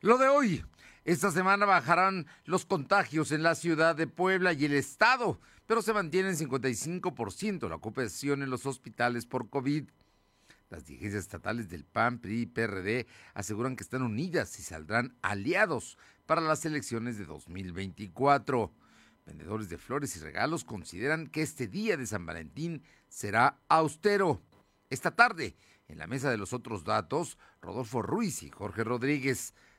Lo de hoy. Esta semana bajarán los contagios en la ciudad de Puebla y el estado, pero se mantiene en 55% la ocupación en los hospitales por COVID. Las dirigencias estatales del PAN, PRI y PRD aseguran que están unidas y saldrán aliados para las elecciones de 2024. Vendedores de flores y regalos consideran que este día de San Valentín será austero. Esta tarde, en la mesa de los otros datos, Rodolfo Ruiz y Jorge Rodríguez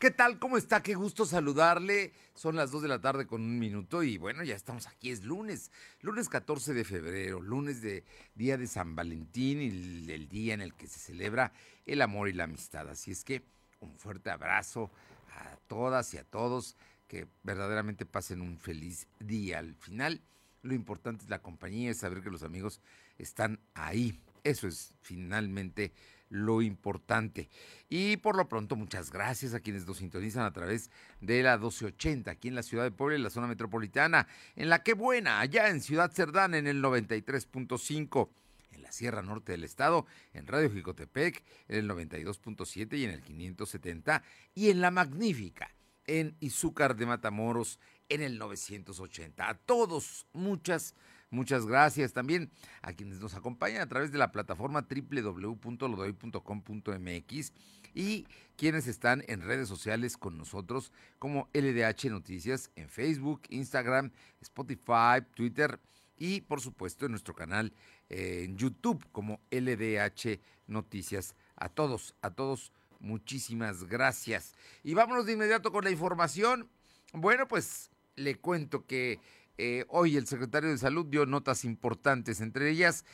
¿Qué tal? ¿Cómo está? Qué gusto saludarle. Son las 2 de la tarde con un minuto y bueno, ya estamos aquí. Es lunes, lunes 14 de febrero, lunes de día de San Valentín y el, día en el que se celebra el amor y la amistad. Así es que un fuerte abrazo a todas y a todos. Que verdaderamente pasen un feliz día. Al final, lo importante es la compañía, es saber que los amigos están ahí. Eso es finalmente lo importante. Y por lo pronto, muchas gracias a quienes nos sintonizan a través de la 1280 aquí en la ciudad de Puebla, en la zona metropolitana, en la que buena, allá en Ciudad Cerdán en el 93.5 en la Sierra Norte del Estado, en Radio Jicotepec, en el 92.7 y en el 570, y en La Magnífica, en Izúcar de Matamoros, en el 980. A todos, muchas Muchas gracias también a quienes nos acompañan a través de la plataforma www.lodoy.com.mx y quienes están en redes sociales con nosotros como LDH Noticias en Facebook, Instagram, Spotify, Twitter y por supuesto en nuestro canal eh, en YouTube como LDH Noticias. A todos, a todos, muchísimas gracias. Y vámonos de inmediato con la información. Bueno, pues le cuento que eh, hoy el secretario de Salud dio notas importantes, entre ellas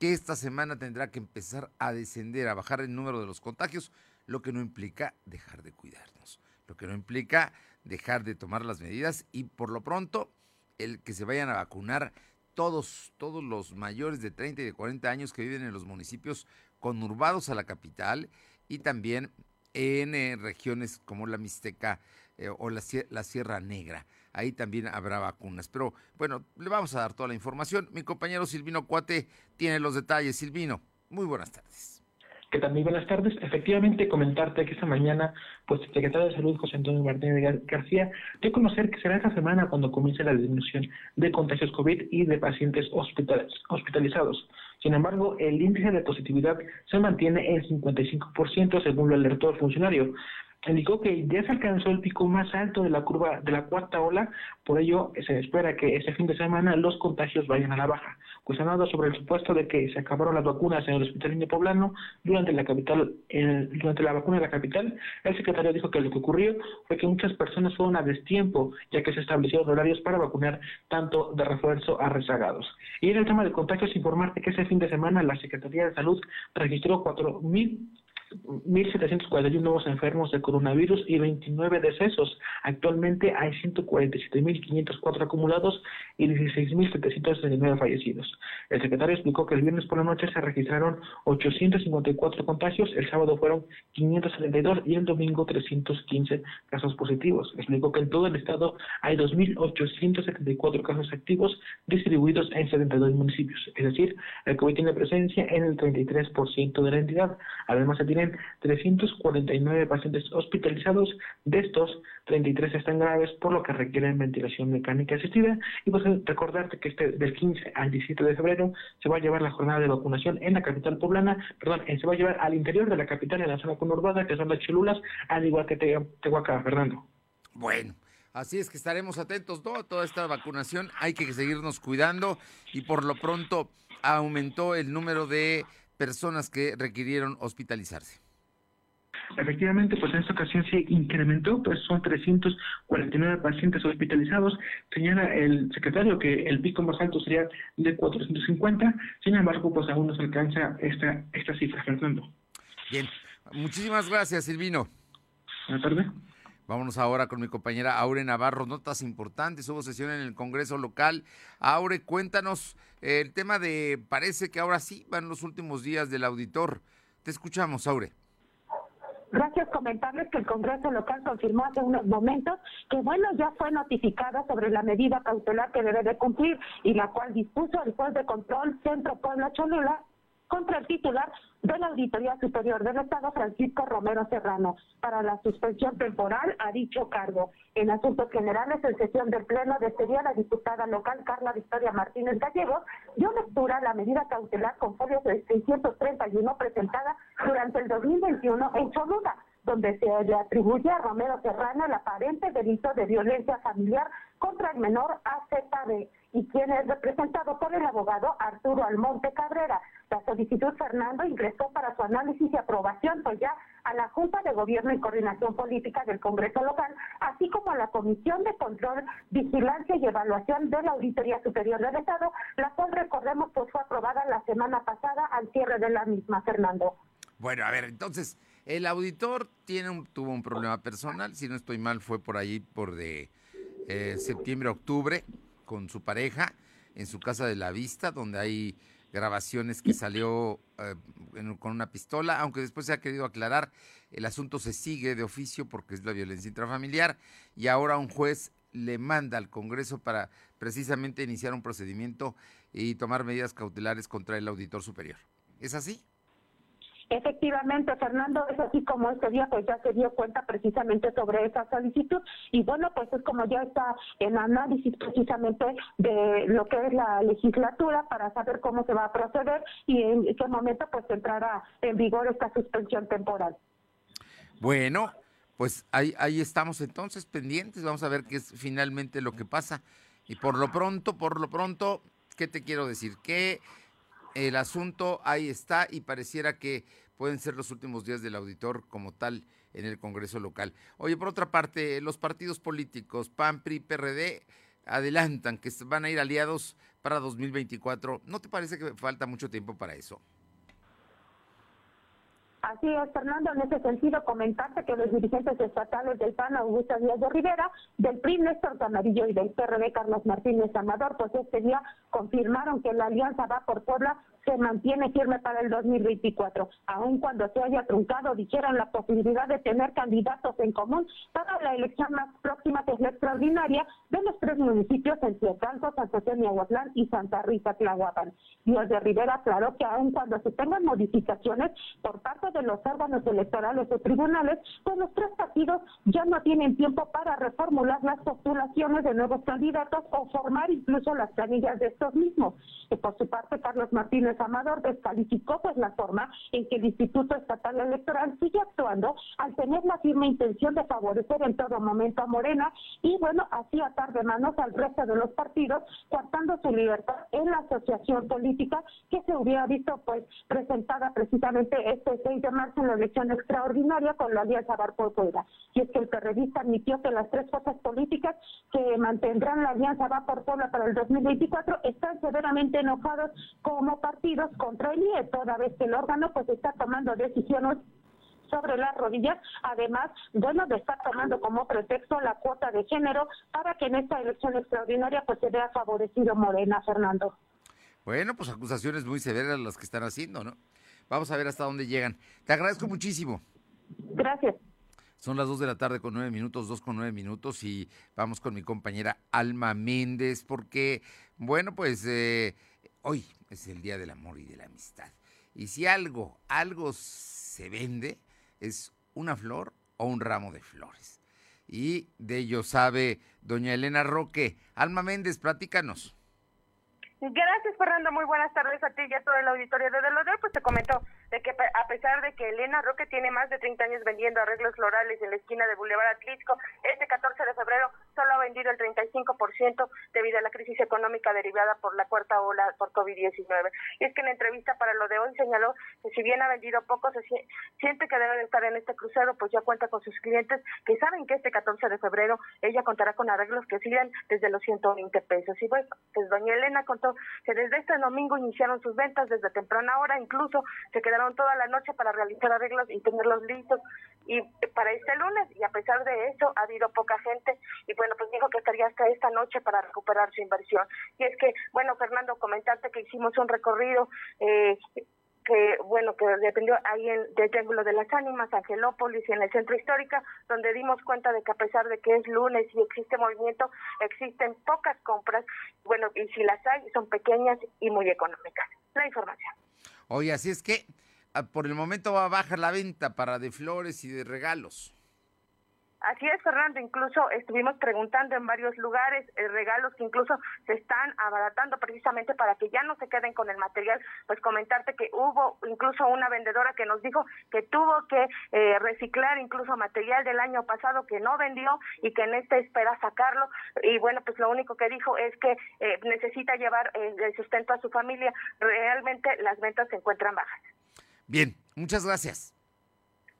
que esta semana tendrá que empezar a descender, a bajar el número de los contagios, lo que no implica dejar de cuidarnos, lo que no implica dejar de tomar las medidas y por lo pronto el que se vayan a vacunar todos, todos los mayores de 30 y de 40 años que viven en los municipios conurbados a la capital y también en eh, regiones como la Mixteca eh, o la Sierra Negra ahí también habrá vacunas. Pero bueno, le vamos a dar toda la información. Mi compañero Silvino Cuate tiene los detalles. Silvino, muy buenas tardes. ¿Qué tal? Muy buenas tardes. Efectivamente, comentarte que esta mañana, pues el secretario de Salud, José Antonio Martínez García, dio a conocer que será esta semana cuando comience la disminución de contagios COVID y de pacientes hospitalizados. Sin embargo, el índice de positividad se mantiene en 55%, según lo alertó el funcionario indicó que ya se alcanzó el pico más alto de la curva de la cuarta ola, por ello se espera que este fin de semana los contagios vayan a la baja. Cuestionado sobre el supuesto de que se acabaron las vacunas en el Hospital Indio Poblano durante la capital, durante la vacuna de la capital, el secretario dijo que lo que ocurrió fue que muchas personas fueron a destiempo, ya que se establecieron horarios para vacunar tanto de refuerzo a rezagados. Y en el tema de contagios, informarte que ese fin de semana la Secretaría de Salud registró 4.000 1.741 nuevos enfermos de coronavirus y 29 decesos. Actualmente hay 147.504 acumulados y 16.769 fallecidos. El secretario explicó que el viernes por la noche se registraron 854 contagios, el sábado fueron 572 y el domingo 315 casos positivos. Explicó que en todo el estado hay 2.874 casos activos distribuidos en 72 municipios, es decir, el COVID tiene presencia en el 33% de la entidad. Además, se tiene 349 pacientes hospitalizados, de estos 33 están graves, por lo que requieren ventilación mecánica asistida. Y pues recordarte que este del 15 al 17 de febrero se va a llevar la jornada de vacunación en la capital poblana, perdón, eh, se va a llevar al interior de la capital, en la zona conurbada, que son las Cholulas, al igual que Tehuacán, Fernando. Bueno. Así es que estaremos atentos ¿no? toda esta vacunación. Hay que seguirnos cuidando y por lo pronto aumentó el número de personas que requirieron hospitalizarse. Efectivamente, pues en esta ocasión se incrementó, pues son 349 pacientes hospitalizados. Señala el secretario que el pico más alto sería de 450, sin embargo, pues aún no se alcanza esta, esta cifra, Fernando. Bien, muchísimas gracias, Silvino. Buenas tardes. Vámonos ahora con mi compañera Aure Navarro. Notas importantes, hubo sesión en el Congreso local. Aure, cuéntanos el tema de, parece que ahora sí van los últimos días del auditor. Te escuchamos, Aure. Gracias. Comentarles que el Congreso local confirmó hace unos momentos que, bueno, ya fue notificada sobre la medida cautelar que debe de cumplir y la cual dispuso el juez de control Centro Puebla Cholula contra el titular de la Auditoría Superior del Estado, Francisco Romero Serrano, para la suspensión temporal a dicho cargo. En asuntos generales, en sesión del Pleno de día, la diputada local Carla Victoria Martínez Gallegos dio lectura a la medida cautelar con folio de 631 presentada durante el 2021 en Cholula donde se le atribuye a Romero Serrano el aparente delito de violencia familiar contra el menor AZB y quien es representado por el abogado Arturo Almonte Cabrera. La solicitud Fernando ingresó para su análisis y aprobación pues ya a la Junta de Gobierno y Coordinación Política del Congreso local, así como a la Comisión de Control, Vigilancia y Evaluación de la Auditoría Superior del Estado, la cual recordemos pues fue aprobada la semana pasada al cierre de la misma, Fernando. Bueno, a ver, entonces el auditor tiene tuvo un problema personal, si no estoy mal, fue por ahí por de eh, septiembre, octubre, con su pareja, en su casa de la vista, donde hay grabaciones que salió eh, con una pistola, aunque después se ha querido aclarar, el asunto se sigue de oficio porque es la violencia intrafamiliar y ahora un juez le manda al Congreso para precisamente iniciar un procedimiento y tomar medidas cautelares contra el auditor superior. ¿Es así? Efectivamente, Fernando, es así como este día pues ya se dio cuenta precisamente sobre esa solicitud y bueno, pues es como ya está en análisis precisamente de lo que es la legislatura para saber cómo se va a proceder y en qué momento pues entrará en vigor esta suspensión temporal. Bueno, pues ahí, ahí estamos entonces pendientes, vamos a ver qué es finalmente lo que pasa. Y por lo pronto, por lo pronto, ¿qué te quiero decir? Que el asunto ahí está y pareciera que pueden ser los últimos días del auditor como tal en el Congreso local. Oye, por otra parte, los partidos políticos, PAN, PRI, PRD, adelantan que van a ir aliados para 2024. ¿No te parece que falta mucho tiempo para eso? Así es, Fernando, en ese sentido comentarte que los dirigentes estatales del PAN, Augusto Díaz de Rivera, del PRI, Néstor Camarillo y del PRD, Carlos Martínez Amador, pues este día confirmaron que la alianza va por Puebla se mantiene firme para el 2024, aun cuando se haya truncado, dijeron la posibilidad de tener candidatos en común para la elección más próxima, que es la extraordinaria, de los tres municipios en Cientalco, San José Miahuatlán y Santa Rita Tlahuapan. Díaz de Rivera aclaró que aun cuando se tengan modificaciones por parte de los órganos electorales o tribunales, pues los tres partidos ya no tienen tiempo para reformular las postulaciones de nuevos candidatos o formar incluso las planillas de estos mismos. Y por su parte, Carlos Martínez Amador descalificó pues la forma en que el Instituto Estatal Electoral sigue actuando al tener la firme intención de favorecer en todo momento a Morena y bueno, así atar de manos al resto de los partidos, coartando su libertad en la asociación política que se hubiera visto pues presentada precisamente este 6 de marzo en la elección extraordinaria con la Alianza Barco Puebla. Y es que el periodista admitió que las tres fuerzas políticas que mantendrán la Alianza Va por Puebla para el 2024 están severamente enojados como partido contra el IE, toda vez que el órgano pues está tomando decisiones sobre las rodillas, además, bueno, de estar tomando como pretexto la cuota de género para que en esta elección extraordinaria pues se vea favorecido Morena, Fernando. Bueno, pues acusaciones muy severas las que están haciendo, ¿no? Vamos a ver hasta dónde llegan. Te agradezco muchísimo. Gracias. Son las dos de la tarde con nueve minutos, dos con nueve minutos y vamos con mi compañera Alma Méndez porque, bueno, pues eh, hoy es el Día del Amor y de la Amistad. Y si algo, algo se vende, es una flor o un ramo de flores. Y de ello sabe doña Elena Roque. Alma Méndez, platícanos. Gracias, Fernando. Muy buenas tardes a ti y a todo el auditorio de Delodeo. Pues te comento de que a pesar de que Elena Roque tiene más de 30 años vendiendo arreglos florales en la esquina de Boulevard Atlisco, este 14 de febrero solo ha vendido el 35% debido a la crisis económica derivada por la cuarta ola por COVID-19. Y es que en la entrevista para lo de hoy señaló que si bien ha vendido poco, se siente que debe de estar en este crucero, pues ya cuenta con sus clientes que saben que este 14 de febrero ella contará con arreglos que siguen desde los 120 pesos. Y bueno, pues doña Elena contó que desde este domingo iniciaron sus ventas desde temprana hora, incluso se quedaron toda la noche para realizar arreglos y tenerlos listos y para este lunes y a pesar de eso ha habido poca gente y bueno pues dijo que estaría hasta esta noche para recuperar su inversión y es que bueno Fernando comentarte que hicimos un recorrido eh, que bueno que dependió ahí en el Triángulo de las Ánimas, Angelópolis y en el centro histórico, donde dimos cuenta de que a pesar de que es lunes y existe movimiento, existen pocas compras, bueno, y si las hay, son pequeñas y muy económicas. La información. Oye, así es que por el momento va a bajar la venta para de flores y de regalos. Así es, Fernando. Incluso estuvimos preguntando en varios lugares eh, regalos que incluso se están abaratando precisamente para que ya no se queden con el material. Pues comentarte que hubo incluso una vendedora que nos dijo que tuvo que eh, reciclar incluso material del año pasado que no vendió y que en este espera sacarlo. Y bueno, pues lo único que dijo es que eh, necesita llevar el sustento a su familia. Realmente las ventas se encuentran bajas. Bien, muchas gracias.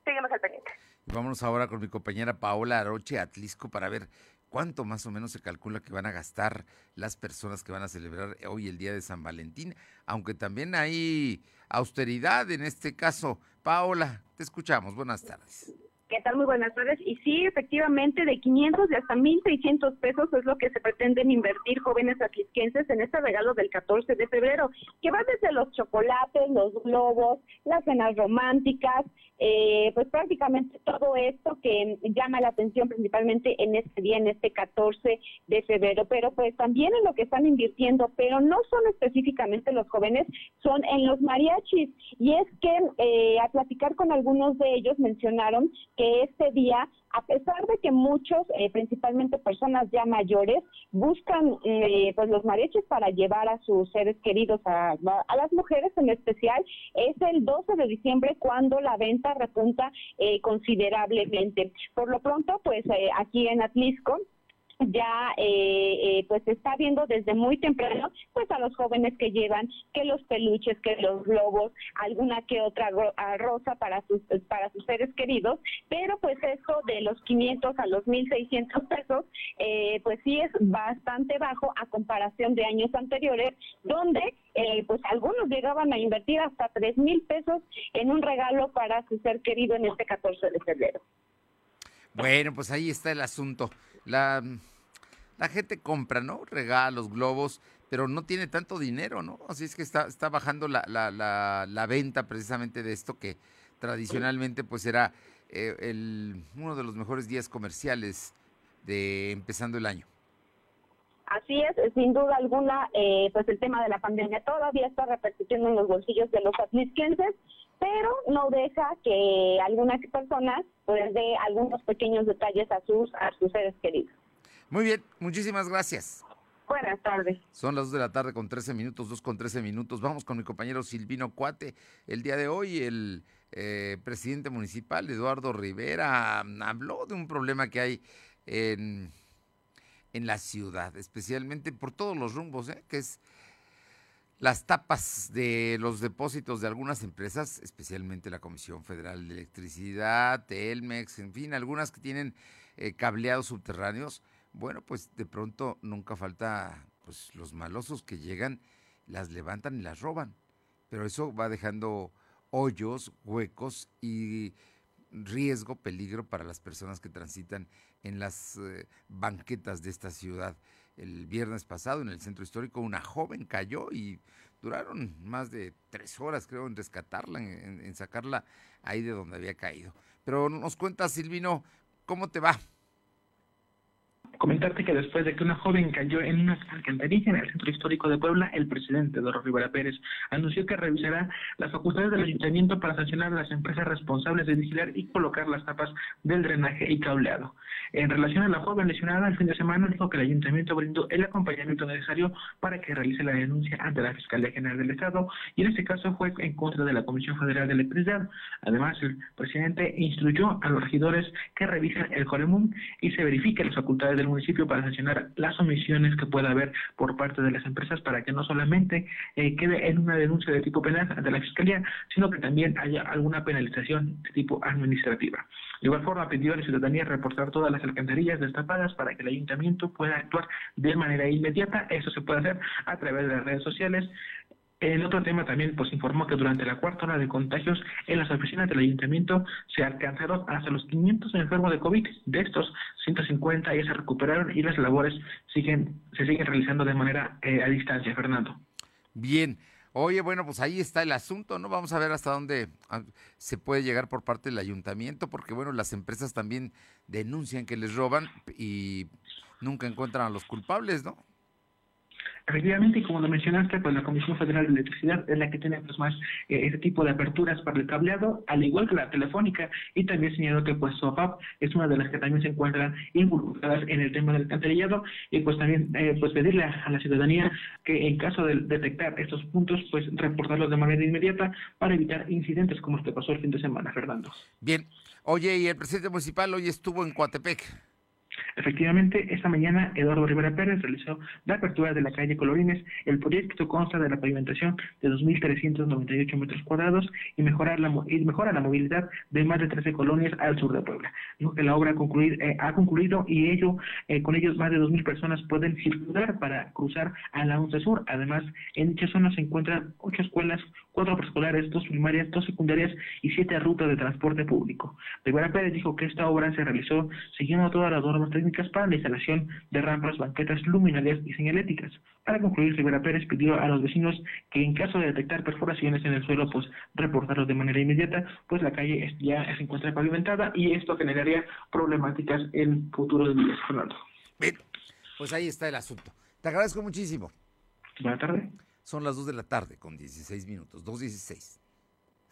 Seguimos al pendiente. Vámonos ahora con mi compañera Paola Aroche Atlisco para ver cuánto más o menos se calcula que van a gastar las personas que van a celebrar hoy el día de San Valentín, aunque también hay austeridad en este caso. Paola, te escuchamos. Buenas tardes. ¿Qué tal? Muy buenas tardes. Y sí, efectivamente, de 500 de hasta 1.600 pesos es lo que se pretenden invertir jóvenes atlisquenses en este regalo del 14 de febrero, que va desde los chocolates, los globos, las cenas románticas, eh, pues prácticamente todo esto que llama la atención principalmente en este día, en este 14 de febrero, pero pues también en lo que están invirtiendo, pero no son específicamente los jóvenes, son en los mariachis. Y es que eh, a platicar con algunos de ellos mencionaron que este día a pesar de que muchos, eh, principalmente personas ya mayores, buscan eh, pues los mariachis para llevar a sus seres queridos, a, las mujeres en especial, es el 12 de diciembre cuando la venta repunta eh, considerablemente. Por lo pronto, pues aquí en Atlisco, ya eh, eh, pues está viendo desde muy temprano pues a los jóvenes que llevan que los peluches que los globos alguna que otra rosa para sus para sus seres queridos pero pues eso de los 500 a los 1600 pesos eh, pues sí es bastante bajo a comparación de años anteriores donde eh, pues algunos llegaban a invertir hasta tres mil pesos en un regalo para su ser querido en este 14 de febrero bueno pues ahí está el asunto la, la gente compra, ¿no? Regalos, globos, pero no tiene tanto dinero, ¿no? Así es que está, está bajando la, la, la, la venta precisamente de esto que tradicionalmente pues era eh, el, uno de los mejores días comerciales de empezando el año. Así es, sin duda alguna, eh, pues el tema de la pandemia todavía está repercutiendo en los bolsillos de los atlisquenses, pero no deja que algunas personas pues dé algunos pequeños detalles a sus, a sus seres queridos. Muy bien, muchísimas gracias. Buenas tardes. Son las 2 de la tarde con 13 minutos, 2 con 13 minutos. Vamos con mi compañero Silvino Cuate. El día de hoy el eh, presidente municipal, Eduardo Rivera, habló de un problema que hay en, en la ciudad, especialmente por todos los rumbos, ¿eh? que es las tapas de los depósitos de algunas empresas, especialmente la Comisión Federal de Electricidad, Telmex, en fin, algunas que tienen eh, cableados subterráneos, bueno, pues de pronto nunca falta pues los malosos que llegan, las levantan y las roban. Pero eso va dejando hoyos, huecos y riesgo, peligro para las personas que transitan en las eh, banquetas de esta ciudad el viernes pasado en el centro histórico una joven cayó y duraron más de tres horas, creo, en rescatarla, en, sacarla ahí de donde había caído. Pero nos cuenta, Silvino, ¿cómo te va? Comentarte que después de que una joven cayó en una alcantarilla en el centro histórico de Puebla, el presidente Eduardo Rivera Pérez anunció que revisará las facultades del ayuntamiento para sancionar a las empresas responsables de vigilar y colocar las tapas del drenaje y cableado. En relación a la joven lesionada el fin de semana, dijo que el ayuntamiento brindó el acompañamiento necesario para que realice la denuncia ante la Fiscalía General del Estado y en este caso fue en contra de la Comisión Federal de Electricidad. Además, el presidente instruyó a los regidores que revisen el Coremún y se verifiquen las facultades del municipio para sancionar las omisiones que pueda haber por parte de las empresas para que no solamente eh, quede en una denuncia de tipo penal ante la Fiscalía, sino que también haya alguna penalización de tipo administrativa. De igual forma, pidió a la ciudadanía reportar todas las alcantarillas destapadas para que el ayuntamiento pueda actuar de manera inmediata. Eso se puede hacer a través de las redes sociales El otro tema también pues informó que durante la cuarta hora de contagios en las oficinas del ayuntamiento se alcanzaron hasta los 500 enfermos de COVID. De estos, 150 ya se recuperaron y las labores siguen se siguen realizando de manera eh, a distancia, Fernando. Bien. Oye, bueno, pues ahí está el asunto, ¿no? Vamos a ver hasta dónde ah, se puede llegar por parte del ayuntamiento, porque bueno, las empresas también denuncian que les roban y nunca encuentran a los culpables, ¿no? Efectivamente, y como lo mencionaste, pues la Comisión Federal de Electricidad es la que tiene pues más eh, ese tipo de aperturas para el cableado, al igual que la telefónica, y también señaló que pues SOPAP es una de las que también se encuentran involucradas en el tema del alcantarillado, y pues también eh, pues pedirle a, la ciudadanía que en caso de detectar estos puntos, pues reportarlos de manera inmediata para evitar incidentes como este pasó el fin de semana, Fernando. Bien, oye, y el presidente municipal hoy estuvo en Coatepec. Efectivamente, esta mañana Eduardo Rivera Pérez realizó la apertura de la calle Colorines. El proyecto consta de la pavimentación de 2.398 metros cuadrados y, mejorar la, y mejora la movilidad de más de 13 colonias al sur de Puebla. Dijo que la obra eh, ha concluido y ello, eh, con ellos más de 2.000 personas pueden circular para cruzar a la 11 Sur. Además, en dicha zona se encuentran ocho escuelas, cuatro preescolares, dos primarias, dos secundarias y siete rutas de transporte público. Rivera Pérez dijo que esta obra se realizó siguiendo todas las normas técnicas para la instalación de rampas, banquetas, luminarias y señaléticas. Para concluir, Rivera Pérez pidió a los vecinos que en caso de detectar perforaciones en el suelo, pues reportarlos de manera inmediata, pues la calle ya se encuentra pavimentada y esto generaría problemáticas en futuro de días, Fernando. Bien, pues ahí está el asunto. Te agradezco muchísimo. Buenas tardes. Son las 2 de la tarde con 16 minutos, 2.16.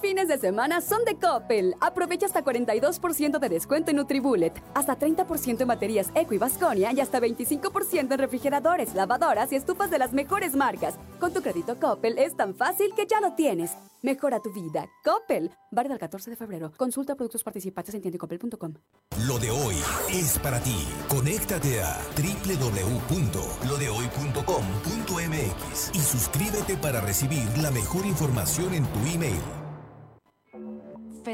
Fines de semana son de Coppel. Aprovecha hasta 42% de descuento en Nutribullet, hasta 30% en baterías Eco y Vasconia y hasta 25% en refrigeradores, lavadoras y estufas de las mejores marcas. Con tu crédito Coppel es tan fácil que ya lo tienes. Mejora tu vida. Coppel. Válido el 14 de febrero. Consulta productos participantes en tiendecoppel.com. Lo de hoy es para ti. Conéctate a www.lodehoy.com.mx y suscríbete para recibir la mejor información en tu email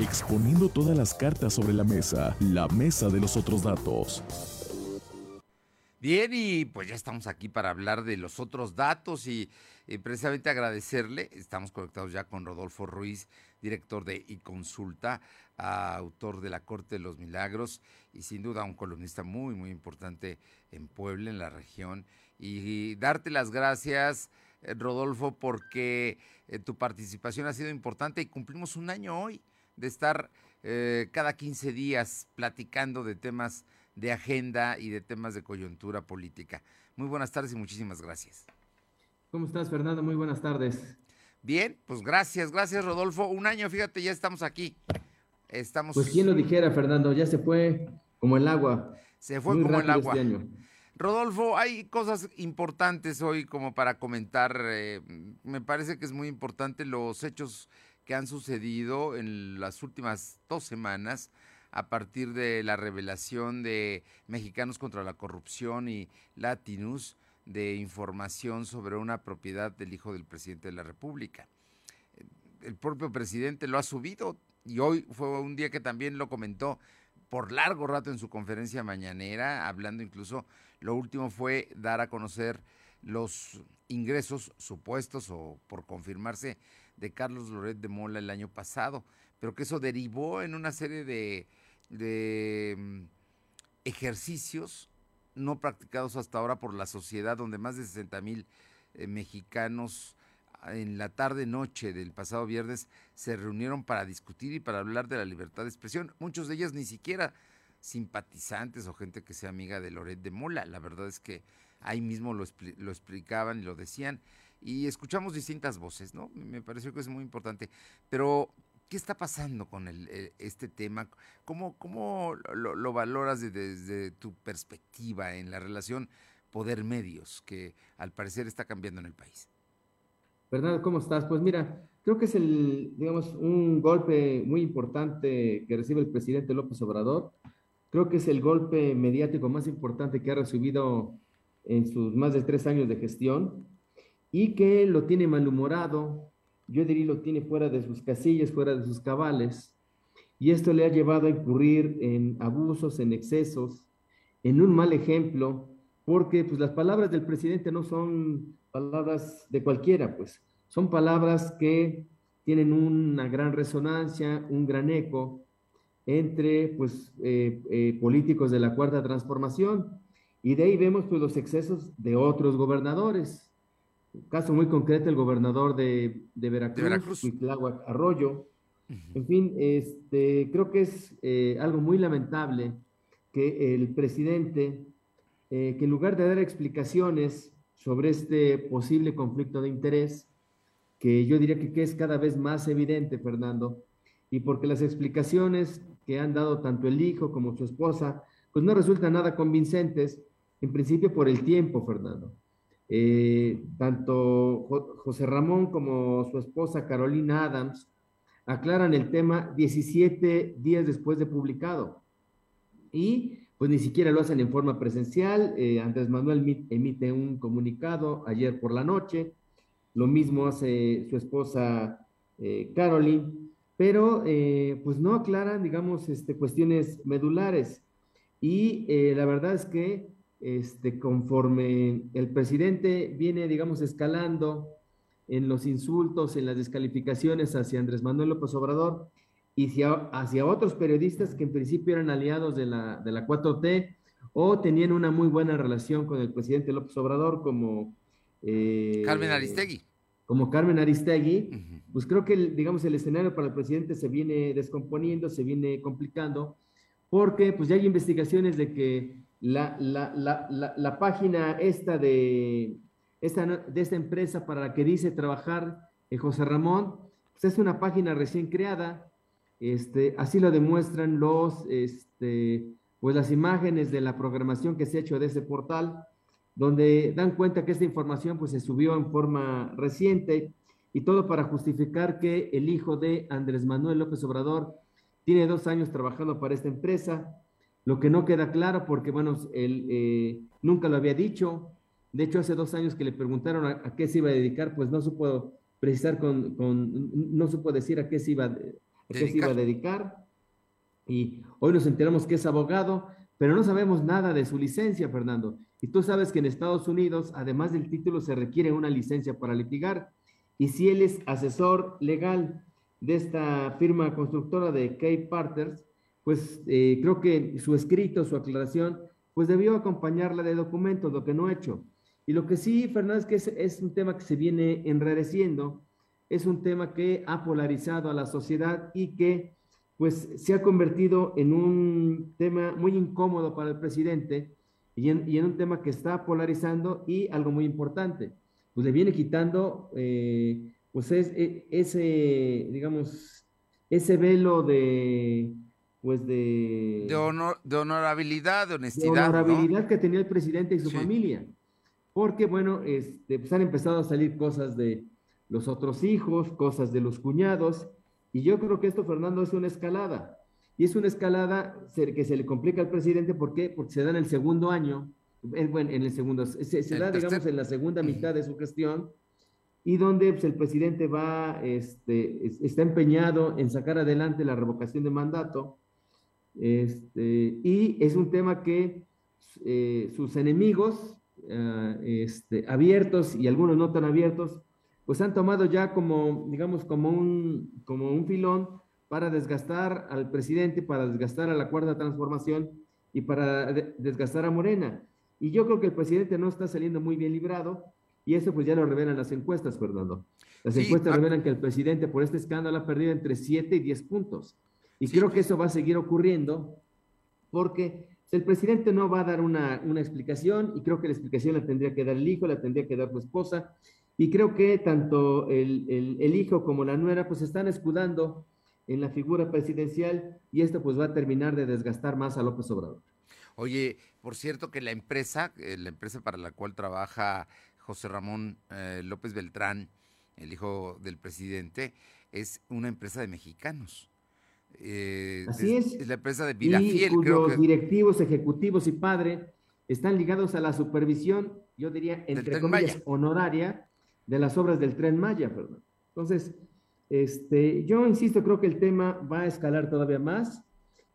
exponiendo todas las cartas sobre la mesa, la mesa de los otros datos. Bien, y pues ya estamos aquí para hablar de los otros datos y, precisamente agradecerle, estamos conectados ya con Rodolfo Ruiz, director de iConsulta, autor de La Corte de los Milagros y sin duda un columnista muy, muy importante en Puebla, en la región. Y, darte las gracias, eh, Rodolfo, porque eh, tu participación ha sido importante y cumplimos un año hoy de estar eh, cada 15 días platicando de temas de agenda y de temas de coyuntura política. Muy buenas tardes y muchísimas gracias. ¿Cómo estás, Fernando? Muy buenas tardes. Bien, pues gracias, gracias, Rodolfo. Un año, fíjate, ya estamos aquí. Estamos. Pues quién lo dijera, Fernando, ya se fue como el agua. Se fue como el agua. Este Rodolfo, hay cosas importantes hoy como para comentar. Eh, me parece que es muy importante los hechos que han sucedido en las últimas dos semanas a partir de la revelación de Mexicanos contra la Corrupción y Latinus de información sobre una propiedad del hijo del presidente de la República. El propio presidente lo ha subido y hoy fue un día que también lo comentó por largo rato en su conferencia mañanera, hablando incluso, lo último fue dar a conocer los ingresos supuestos o por confirmarse de Carlos Loret de Mola el año pasado, pero que eso derivó en una serie de, de mm, ejercicios no practicados hasta ahora por la sociedad, donde más de 60 mil eh, mexicanos en la tarde-noche del pasado viernes se reunieron para discutir y para hablar de la libertad de expresión. Muchos de ellos ni siquiera simpatizantes o gente que sea amiga de Loret de Mola. La verdad es que ahí mismo lo, lo explicaban y lo decían. Y escuchamos distintas voces, ¿no? Me pareció que es muy importante. Pero ¿Qué está pasando con el, este tema? ¿Cómo, cómo lo, valoras desde, tu perspectiva en la relación poder-medios que al parecer está cambiando en el país? Fernando, ¿cómo estás? Pues mira, creo que es el, digamos, un golpe muy importante que recibe el presidente López Obrador. Creo que es el golpe mediático más importante que ha recibido en sus más de tres años de gestión y que lo tiene malhumorado, yo diría lo tiene fuera de sus casillas, fuera de sus cabales, y esto le ha llevado a incurrir en abusos, en excesos, en un mal ejemplo, porque pues las palabras del presidente no son palabras de cualquiera, pues. Son palabras que tienen una gran resonancia, un gran eco entre pues eh, eh, políticos de la cuarta transformación, y de ahí vemos pues los excesos de otros gobernadores, caso muy concreto, el gobernador de, de Veracruz, Arroyo. En fin, este, creo que es eh, algo muy lamentable que el presidente, eh, que en lugar de dar explicaciones sobre este posible conflicto de interés, que yo diría que, que, es cada vez más evidente, Fernando, y porque las explicaciones que han dado tanto el hijo como su esposa, pues no resultan nada convincentes, en principio por el tiempo, Fernando. Eh, tanto José Ramón como su esposa Carolina Adams aclaran el tema 17 días después de publicado. Y pues ni siquiera lo hacen en forma presencial. Eh, Andrés Manuel emite un comunicado ayer por la noche. Lo mismo hace su esposa eh, Caroline, pero pues no aclaran, digamos, este, cuestiones medulares. Y la verdad es que este, conforme el presidente viene, digamos, escalando en los insultos, en las descalificaciones hacia Andrés Manuel López Obrador y hacia, otros periodistas que en principio eran aliados de la, de la 4T o tenían una muy buena relación con el presidente López Obrador como... Eh, Carmen Aristegui. Como Carmen Aristegui, pues creo que, digamos, el escenario para el presidente se viene descomponiendo, se viene complicando, porque pues ya hay investigaciones de que la, la, la, la, página esta de, esta de esta empresa para la que dice trabajar eh, José Ramón, pues es una página recién creada, este, así lo demuestran los, este, pues las imágenes de la programación que se ha hecho de ese portal, donde dan cuenta que esta información pues se subió en forma reciente. Y todo para justificar que el hijo de Andrés Manuel López Obrador tiene dos años trabajando para esta empresa, lo que no queda claro porque, bueno, él eh, nunca lo había dicho. De hecho, hace dos años que le preguntaron a, qué se iba a dedicar, pues no supo precisar con, no supo decir a qué se iba, a qué se iba a dedicar. Y hoy nos enteramos que es abogado, pero no sabemos nada de su licencia, Fernando. Y tú sabes que en Estados Unidos, además del título, se requiere una licencia para litigar. Y si él es asesor legal de esta firma constructora de Cape Partners, pues eh, creo que su escrito, su aclaración, pues debió acompañarla de documentos, lo que no ha hecho. Y lo que sí, Fernández, que es, un tema que se viene enrareciendo, es un tema que ha polarizado a la sociedad y que pues se ha convertido en un tema muy incómodo para el presidente y en, un tema que está polarizando y algo muy importante, pues le viene quitando eh, pues e, ese, digamos, ese velo de, pues de... De, honor, de honorabilidad, de honestidad. De honorabilidad que tenía el presidente y su familia. Porque, bueno, este, pues han empezado a salir cosas de los otros hijos, cosas de los cuñados, y yo creo que esto, Fernando, es una escalada. Y es una escalada que se le complica al presidente, ¿por qué? Porque se da en el segundo año, bueno, en el segundo, se, da, digamos, en la segunda mitad de su gestión, y donde pues, el presidente va, este, está empeñado en sacar adelante la revocación de mandato, este, y es un tema que eh, sus enemigos, este, abiertos y algunos no tan abiertos, pues han tomado ya como, digamos, como un, como un filón para desgastar al presidente, para desgastar a la cuarta transformación y para desgastar a Morena. Y yo creo que el presidente no está saliendo muy bien librado y eso pues ya lo revelan las encuestas, Fernando. Las encuestas revelan que el presidente por este escándalo ha perdido entre 7 y 10 puntos. Y creo que eso va a seguir ocurriendo porque el presidente no va a dar una, una, explicación y creo que la explicación la tendría que dar el hijo, la tendría que dar su esposa. Y creo que tanto el, el, el hijo como la nuera pues están escudando en la figura presidencial y esto pues va a terminar de desgastar más a López Obrador. Oye, por cierto que la empresa, eh, la empresa para la cual trabaja José Ramón eh, López Beltrán, el hijo del presidente, es una empresa de mexicanos. Eh, Así es, es. la empresa de Vilafiel. Y cuyos directivos, ejecutivos y padre están ligados a la supervisión, yo diría, entre comillas, honoraria de las obras del Tren Maya. Perdón. Entonces, este, yo insisto, creo que el tema va a escalar todavía más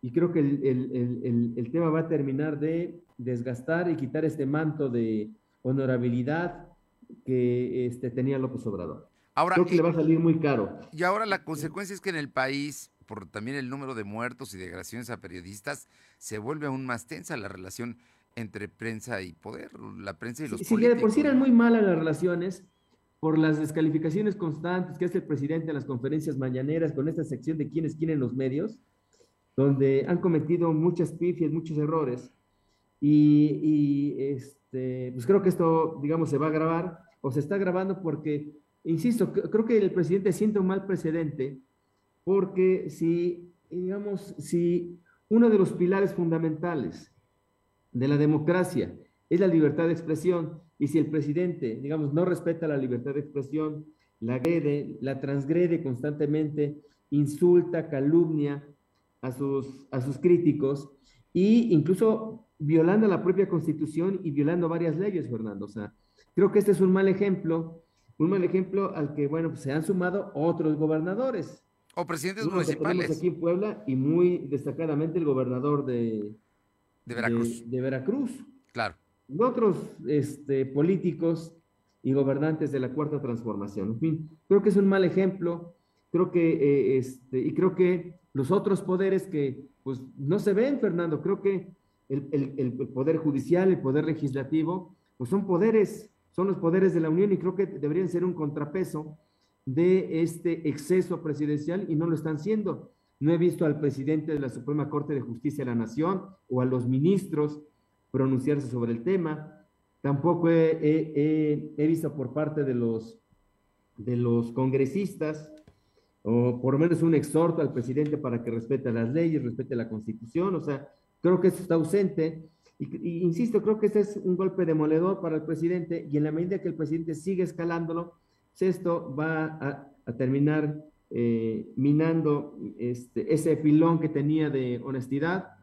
y creo que el, tema va a terminar de desgastar y quitar este manto de honorabilidad que este, tenía López Obrador. Ahora, creo que le va a salir muy caro. Y ahora la consecuencia es que en el país, por también el número de muertos y de agresiones a periodistas, se vuelve aún más tensa la relación entre prensa y poder, la prensa y los sí, políticos. Sí, por sí eran muy malas las relaciones, por las descalificaciones constantes que hace el presidente en las conferencias mañaneras con esta sección de quién es quién en los medios, donde han cometido muchas pifias, muchos errores. Y, este, pues creo que esto, digamos, se va a grabar o se está grabando porque, insisto, creo que el presidente siente un mal precedente porque si, digamos, si uno de los pilares fundamentales de la democracia es la libertad de expresión, y si el presidente, digamos, no respeta la libertad de expresión, la agrede, la transgrede constantemente, insulta, calumnia a sus, a sus críticos e incluso violando la propia constitución y violando varias leyes, Fernando. O sea, creo que este es un mal ejemplo, un mal ejemplo al que, bueno, pues se han sumado otros gobernadores. O presidentes municipales. aquí en Puebla y muy destacadamente el gobernador de, de Veracruz. de Veracruz. Claro otros este, políticos y gobernantes de la cuarta transformación. En fin, creo que es un mal ejemplo, creo que, eh, este, y creo que los otros poderes que pues no se ven, Fernando, creo que el, el, poder judicial, el poder legislativo, pues son poderes, son los poderes de la Unión y creo que deberían ser un contrapeso de este exceso presidencial y no lo están siendo. No he visto al presidente de la Suprema Corte de Justicia de la Nación o a los ministros pronunciarse sobre el tema. Tampoco he, visto por parte de los, de los congresistas, o por lo menos un exhorto al presidente para que respete las leyes, respete la constitución. O sea, creo que eso está ausente. Y, insisto, creo que este es un golpe demoledor para el presidente y en la medida que el presidente sigue escalándolo, esto va a, terminar eh, minando este, ese pilón que tenía de honestidad,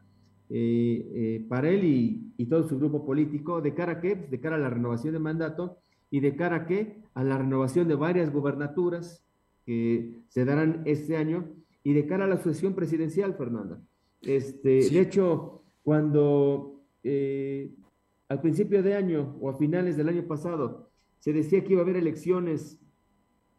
eh, eh, para él y, todo su grupo político, de cara a qué? Pues de cara a la renovación de mandato y de cara a qué? A la renovación de varias gubernaturas que se darán este año y de cara a la sucesión presidencial, Fernanda. Este, De hecho, cuando eh, al principio de año o a finales del año pasado se decía que iba a haber elecciones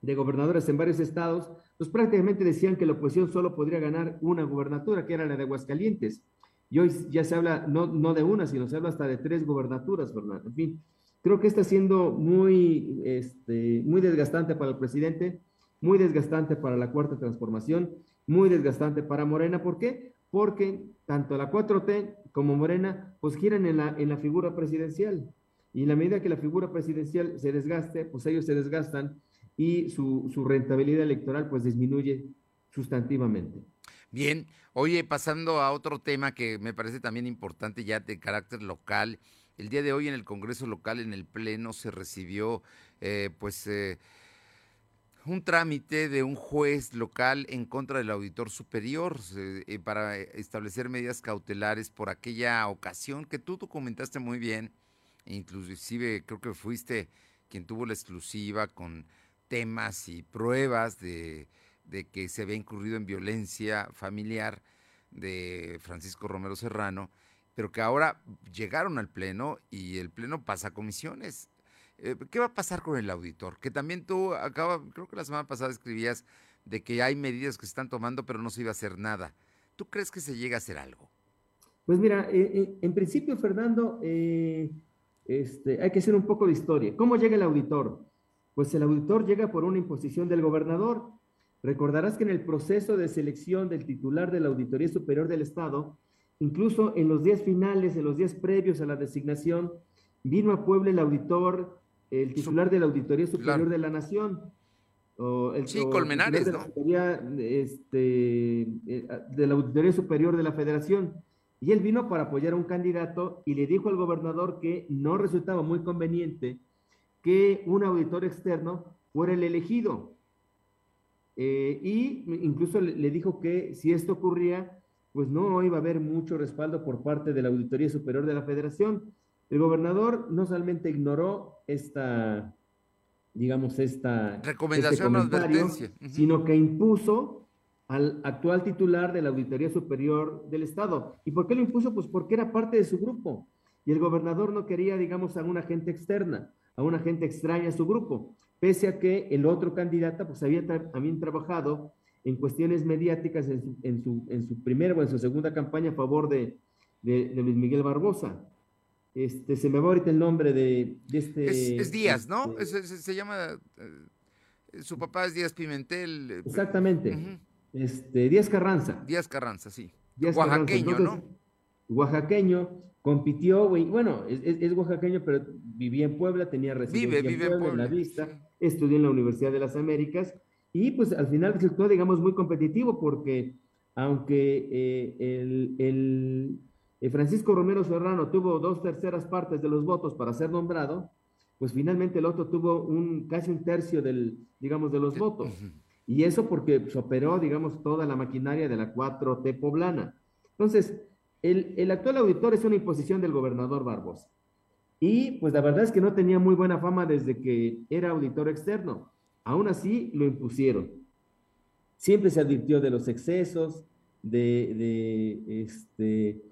de gobernadores en varios estados, pues prácticamente decían que la oposición solo podría ganar una gubernatura, que era la de Aguascalientes. Y hoy ya se habla no, no de una, sino se habla hasta de tres gobernaturas, Fernando. En fin, creo que está siendo muy, este, muy desgastante para el presidente, muy desgastante para la cuarta transformación, muy desgastante para Morena. ¿Por qué? Porque tanto la 4T como Morena pues giran en la, en la figura presidencial. Y en la medida que la figura presidencial se desgaste, pues ellos se desgastan y su, su rentabilidad electoral pues disminuye sustantivamente. Bien, oye, pasando a otro tema que me parece también importante ya de carácter local. El día de hoy en el Congreso local, en el Pleno, se recibió eh, pues eh, un trámite de un juez local en contra del auditor superior eh, para establecer medidas cautelares por aquella ocasión que tú, comentaste muy bien, inclusive creo que fuiste quien tuvo la exclusiva con temas y pruebas de de que se había incurrido en violencia familiar de Francisco Romero Serrano, pero que ahora llegaron al Pleno y el Pleno pasa comisiones. Eh, ¿Qué va a pasar con el auditor? Que también tú acaba, creo que la semana pasada escribías de que hay medidas que se están tomando, pero no se iba a hacer nada. ¿Tú crees que se llega a hacer algo? Pues mira, eh, eh, en principio, Fernando, este, hay que hacer un poco de historia. ¿Cómo llega el auditor? Pues el auditor llega por una imposición del gobernador. Recordarás que en el proceso de selección del titular de la Auditoría Superior del Estado, incluso en los días finales, en los días previos a la designación, vino a Puebla el auditor, el titular de la Auditoría Superior de la Nación. O el, sí, Colmenares, de ¿no? este, eh, de la Auditoría Superior de la Federación. Y él vino para apoyar a un candidato y le dijo al gobernador que no resultaba muy conveniente que un auditor externo fuera el elegido. Eh, y incluso le, dijo que si esto ocurría, pues no iba a haber mucho respaldo por parte de la Auditoría Superior de la Federación. El gobernador no solamente ignoró esta, digamos, esta este recomendación o advertencia, sino que impuso al actual titular de la Auditoría Superior del Estado. ¿Y por qué lo impuso? Pues porque era parte de su grupo. Y el gobernador no quería, digamos, a una gente externa, a una gente extraña a su grupo, pese a que el otro candidato, pues había también trabajado en cuestiones mediáticas en su, en su, en su primera o en su segunda campaña a favor de, de, Luis Miguel Barbosa. Este, se me va ahorita el nombre de, este... Es, Díaz, ¿no? Este se, llama... Eh, su papá es Díaz Pimentel. Eh, Exactamente. Este, Díaz Carranza. Díaz Carranza, sí. oaxaqueño, ¿no? Oaxaqueño, compitió, bueno, es, oaxaqueño, pero vivía en Puebla, tenía residencia vive, en, Puebla, en, la vista, estudió en la Universidad de las Américas y pues al final resultó, digamos, muy competitivo porque aunque eh, el, el, eh, Francisco Romero Serrano tuvo dos terceras partes de los votos para ser nombrado, pues finalmente el otro tuvo un casi un tercio del, digamos, de los votos. Y eso porque se operó, digamos, toda la maquinaria de la 4T poblana. Entonces, el, actual auditor es una imposición del gobernador Barbosa. Y pues la verdad es que no tenía muy buena fama desde que era auditor externo. Aún así, lo impusieron. Siempre se advirtió de los excesos, de, este,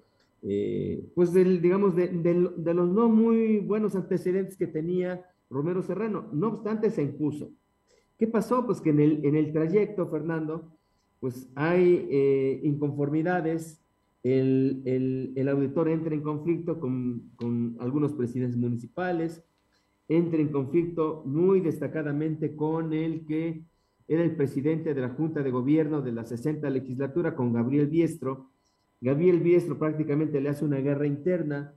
eh, pues del, digamos, de, los no muy buenos antecedentes que tenía Romero Serrano. No obstante, se impuso. ¿Qué pasó? Pues que en el, en el trayecto, Fernando, pues hay eh, inconformidades, el, el, el, auditor entra en conflicto con, con, algunos presidentes municipales, entra en conflicto muy destacadamente con el que era el presidente de la Junta de Gobierno de la 60 legislatura, con Gabriel Biestro. Gabriel Biestro prácticamente le hace una guerra interna,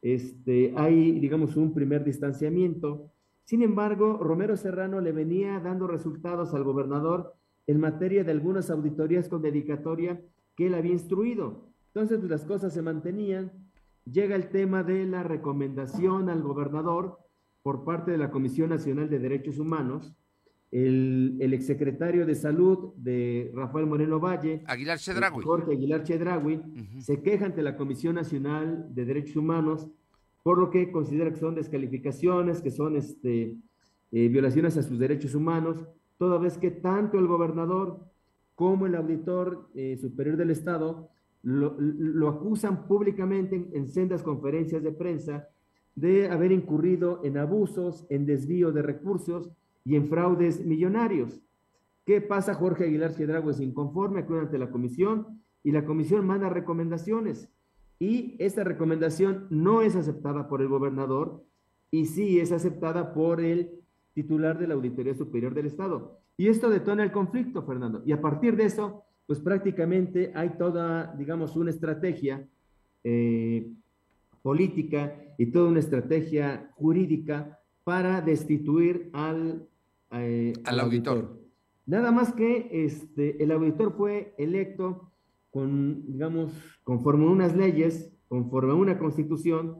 este, hay, digamos, un primer distanciamiento, sin embargo, Romero Serrano le venía dando resultados al gobernador en materia de algunas auditorías con dedicatoria que él había instruido. Entonces, pues, las cosas se mantenían. Llega el tema de la recomendación al gobernador por parte de la Comisión Nacional de Derechos Humanos. El, el exsecretario de Salud de Rafael Moreno Valle, Aguilar Chedragui. Jorge Aguilar Chedragui, se queja ante la Comisión Nacional de Derechos Humanos por lo que considera que son descalificaciones, que son este, eh, violaciones a sus derechos humanos, toda vez que tanto el gobernador como el auditor eh, superior del Estado lo, acusan públicamente en, sendas conferencias de prensa de haber incurrido en abusos, en desvío de recursos y en fraudes millonarios. ¿Qué pasa? Jorge Aguilar Ciedrago es inconforme, acude ante la comisión y la comisión manda recomendaciones y esta recomendación no es aceptada por el gobernador y sí es aceptada por el titular de la Auditoría Superior del Estado. Y esto detona el conflicto, Fernando. Y a partir de eso, pues prácticamente hay toda, digamos, una estrategia eh, política y toda una estrategia jurídica para destituir al, eh, al, auditor. Nada más que este, el auditor fue electo con, digamos, conforme unas leyes, conforme una constitución,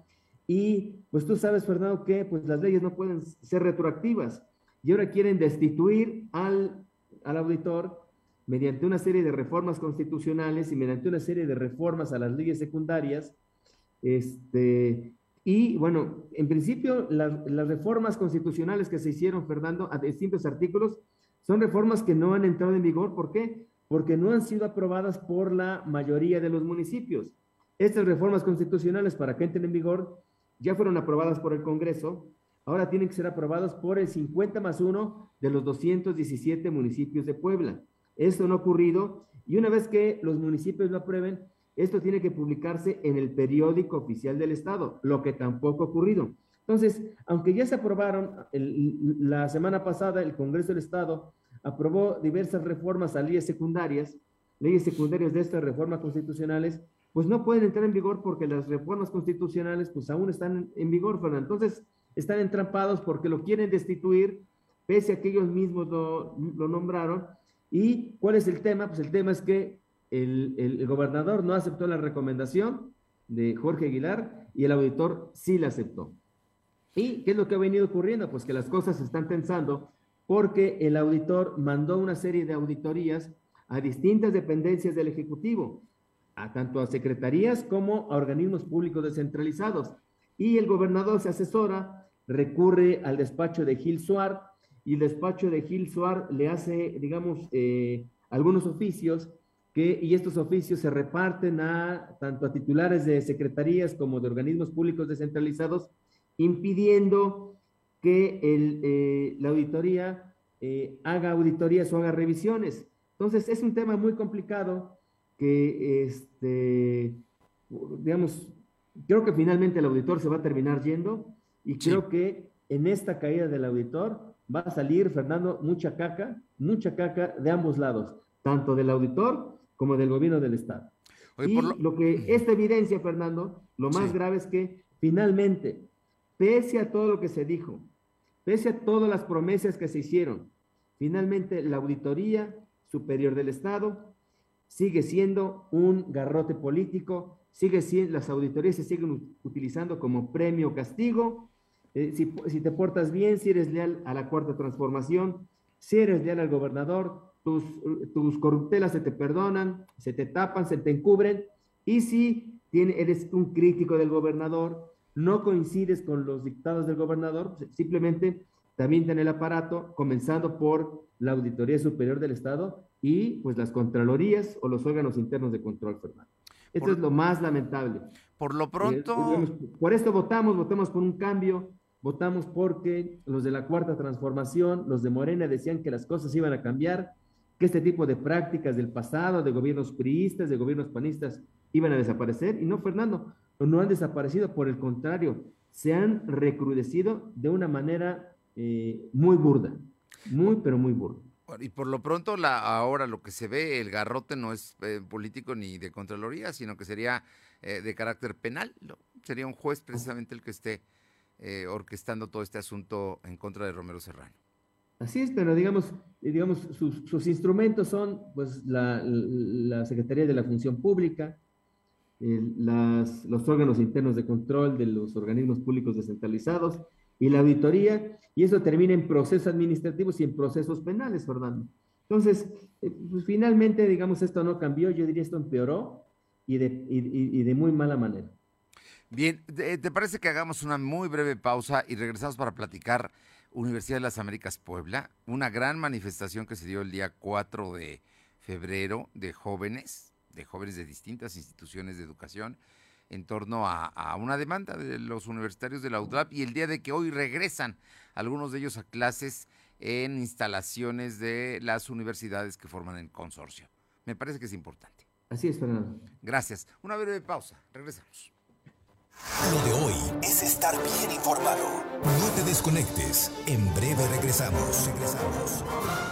y pues tú sabes, Fernando, que pues las leyes no pueden ser retroactivas, y ahora quieren destituir al, al auditor mediante una serie de reformas constitucionales y mediante una serie de reformas a las leyes secundarias, este, y bueno, en principio las, las reformas constitucionales que se hicieron, Fernando, a distintos artículos, son reformas que no han entrado en vigor. ¿Por qué? Porque no han sido aprobadas por la mayoría de los municipios. Estas reformas constitucionales, para que entren en vigor, ya fueron aprobadas por el Congreso, ahora tienen que ser aprobadas por el 50 más 1 de los 217 municipios de Puebla. Esto no ha ocurrido y una vez que los municipios lo aprueben, esto tiene que publicarse en el periódico oficial del Estado, lo que tampoco ha ocurrido. Entonces, aunque ya se aprobaron, la semana pasada el Congreso del Estado aprobó diversas reformas a leyes secundarias, leyes secundarias de estas reformas constitucionales, pues no pueden entrar en vigor porque las reformas constitucionales pues aún están en vigor, Fernando. Entonces, están entrampados porque lo quieren destituir, pese a que ellos mismos lo, nombraron. ¿Y cuál es el tema? Pues el tema es que el, el, gobernador no aceptó la recomendación de Jorge Aguilar y el auditor sí la aceptó. ¿Y qué es lo que ha venido ocurriendo? Pues que las cosas se están tensando porque el auditor mandó una serie de auditorías a distintas dependencias del Ejecutivo, a tanto a secretarías como a organismos públicos descentralizados. Y el gobernador se asesora, recurre al despacho de Gil Suar, y el despacho de Gil Suar le hace, digamos, eh, algunos oficios que, y estos oficios se reparten a tanto a titulares de secretarías como de organismos públicos descentralizados, impidiendo que el, eh, la auditoría eh, haga auditorías o haga revisiones. Entonces, es un tema muy complicado que, este, digamos, creo que finalmente el auditor se va a terminar yendo y creo que en esta caída del auditor va a salir, Fernando, mucha caca, mucha caca de ambos lados, tanto del auditor como del gobierno del Estado. y lo... que esta evidencia, Fernando, lo más grave es que finalmente, pese a todo lo que se dijo, pese a todas las promesas que se hicieron, finalmente la Auditoría Superior del Estado sigue siendo un garrote político, sigue siendo, las auditorías se siguen utilizando como premio castigo. Eh, si, te portas bien, si eres leal a la cuarta transformación, si eres leal al gobernador, tus, tus corruptelas se te perdonan, se te tapan, se te encubren. Y si tiene, eres un crítico del gobernador, no coincides con los dictados del gobernador, simplemente también tiene el aparato, comenzando por la Auditoría Superior del Estado y pues las Contralorías o los órganos internos de control, Fernando. Esto es lo más lamentable. Por lo pronto... Eh, por esto votamos, votamos por un cambio, votamos porque los de la Cuarta Transformación, los de Morena decían que las cosas iban a cambiar, que este tipo de prácticas del pasado, de gobiernos priistas, de gobiernos panistas, iban a desaparecer. Y no, Fernando, no han desaparecido, por el contrario, se han recrudecido de una manera eh, muy burda, muy, pero muy burda. Y por lo pronto, la, ahora lo que se ve, el garrote no es eh, político ni de Contraloría, sino que sería eh, de carácter penal. Sería un juez precisamente el que esté orquestando todo este asunto en contra de Romero Serrano. Así es, pero digamos, digamos sus, instrumentos son pues la, la, Secretaría de la Función Pública, las, los órganos internos de control de los organismos públicos descentralizados y la auditoría, y eso termina en procesos administrativos y en procesos penales, Fernando. Entonces, eh, pues finalmente, digamos, esto no cambió, yo diría esto empeoró y de, y, de muy mala manera. Bien, ¿te parece que hagamos una muy breve pausa y regresamos para platicar Universidad de las Américas Puebla? Una gran manifestación que se dio el día 4 de febrero de jóvenes de jóvenes de distintas instituciones de educación en torno a, una demanda de los universitarios de la UDLAP y el día de que hoy regresan algunos de ellos a clases en instalaciones de las universidades que forman el consorcio. Me parece que es importante. Así es, Fernando. Gracias. Una breve pausa. Regresamos. Lo de hoy es estar bien informado. No te desconectes. En breve regresamos. Regresamos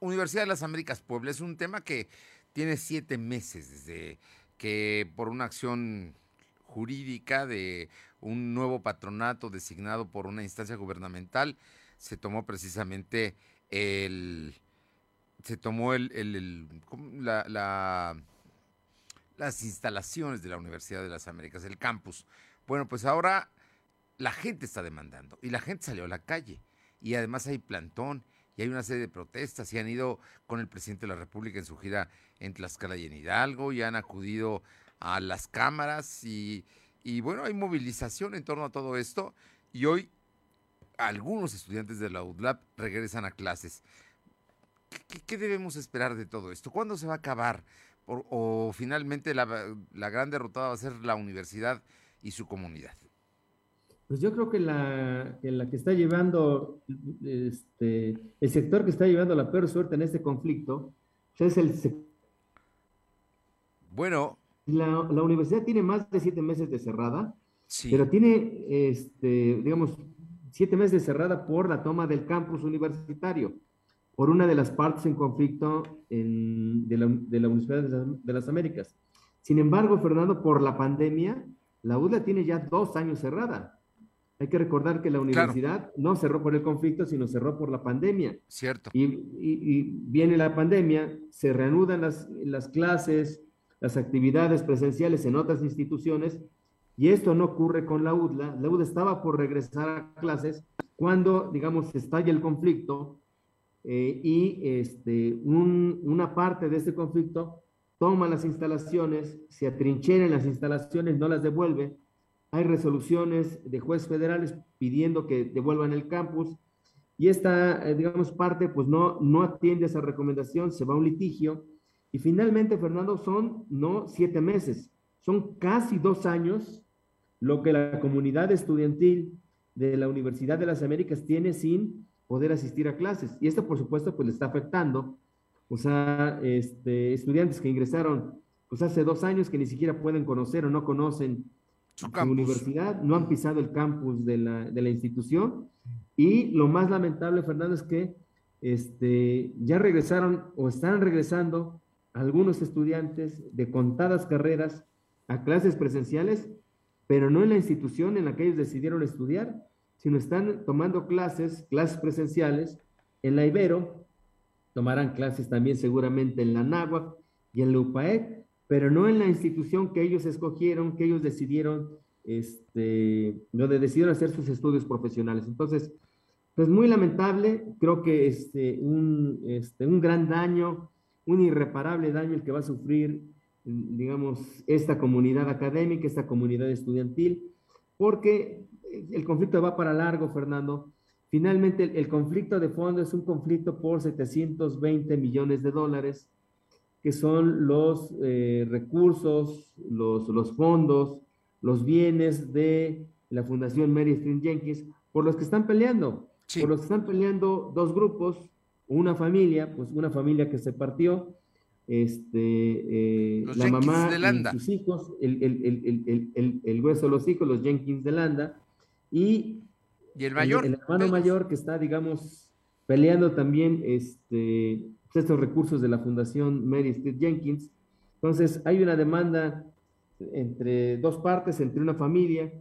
Universidad de las Américas Puebla es un tema que tiene siete meses desde que por una acción jurídica de un nuevo patronato designado por una instancia gubernamental, se tomó precisamente el se tomó el, la, la, las instalaciones de la Universidad de las Américas, el campus. Bueno, pues ahora la gente está demandando y la gente salió a la calle y además hay plantón hay una serie de protestas y han ido con el presidente de la República en su gira en Tlaxcala y en Hidalgo y han acudido a las cámaras y, bueno, hay movilización en torno a todo esto y hoy algunos estudiantes de la UDLAP regresan a clases. ¿Qué, debemos esperar de todo esto? ¿Cuándo se va a acabar? ¿O, finalmente la, gran derrotada va a ser la universidad y su comunidad? Pues yo creo que la que, la que está llevando, este, el sector que está llevando la peor suerte en este conflicto, es el Bueno. La, la, universidad tiene más de siete meses de cerrada, pero tiene, este, digamos, siete meses de cerrada por la toma del campus universitario por una de las partes en conflicto de, la, Universidad de, las Américas. Sin embargo, Fernando, por la pandemia, la UDLA tiene ya dos años cerrada. Hay que recordar que la universidad no cerró por el conflicto, sino cerró por la pandemia. Cierto. Y, viene la pandemia, se reanudan las, las clases, las actividades presenciales en otras instituciones, y esto no ocurre con la UDLA. La UDLA estaba por regresar a clases cuando, digamos, estalla el conflicto eh, y este, una parte de este conflicto toma las instalaciones, se atrinchera en las instalaciones, no las devuelve. Hay resoluciones de jueces federales pidiendo que devuelvan el campus y esta, eh, digamos, parte pues no, no atiende esa recomendación, se va a un litigio y finalmente, Fernando, son no siete meses, son casi dos años lo que la comunidad estudiantil de la Universidad de las Américas tiene sin poder asistir a clases. Y esto, por supuesto, pues le está afectando o sea, este, estudiantes que ingresaron pues hace dos años que ni siquiera pueden conocer o no conocen su, universidad, no han pisado el campus de la, de la, institución. Y lo más lamentable, Fernando, es que este, ya regresaron o están regresando algunos estudiantes de contadas carreras a clases presenciales, pero no en la institución en la que ellos decidieron estudiar, sino están tomando clases, clases presenciales en la Ibero, tomarán clases también seguramente en la Náhuac y en la UPAEC, pero no en la institución que ellos escogieron, que ellos decidieron, este, donde decidieron hacer sus estudios profesionales. Entonces, pues muy lamentable, creo que este, este, un gran daño, un irreparable daño el que va a sufrir, digamos, esta comunidad académica, esta comunidad estudiantil, porque el conflicto va para largo, Fernando. Finalmente, el, conflicto de fondo es un conflicto por 720 millones de dólares, que son los eh, recursos, los, los fondos, los bienes de la Fundación Mary Street Jenkins, por los que están peleando. Por los que están peleando dos grupos, una familia, pues una familia que se partió, este, eh, la mamá y sus hijos, el, el, el, el, grueso de los hijos, los Jenkins de Landa, y, el mayor. El, hermano mayor que está, digamos, peleando también este, estos recursos de la Fundación Mary Street Jenkins. Entonces, hay una demanda entre dos partes, entre una familia,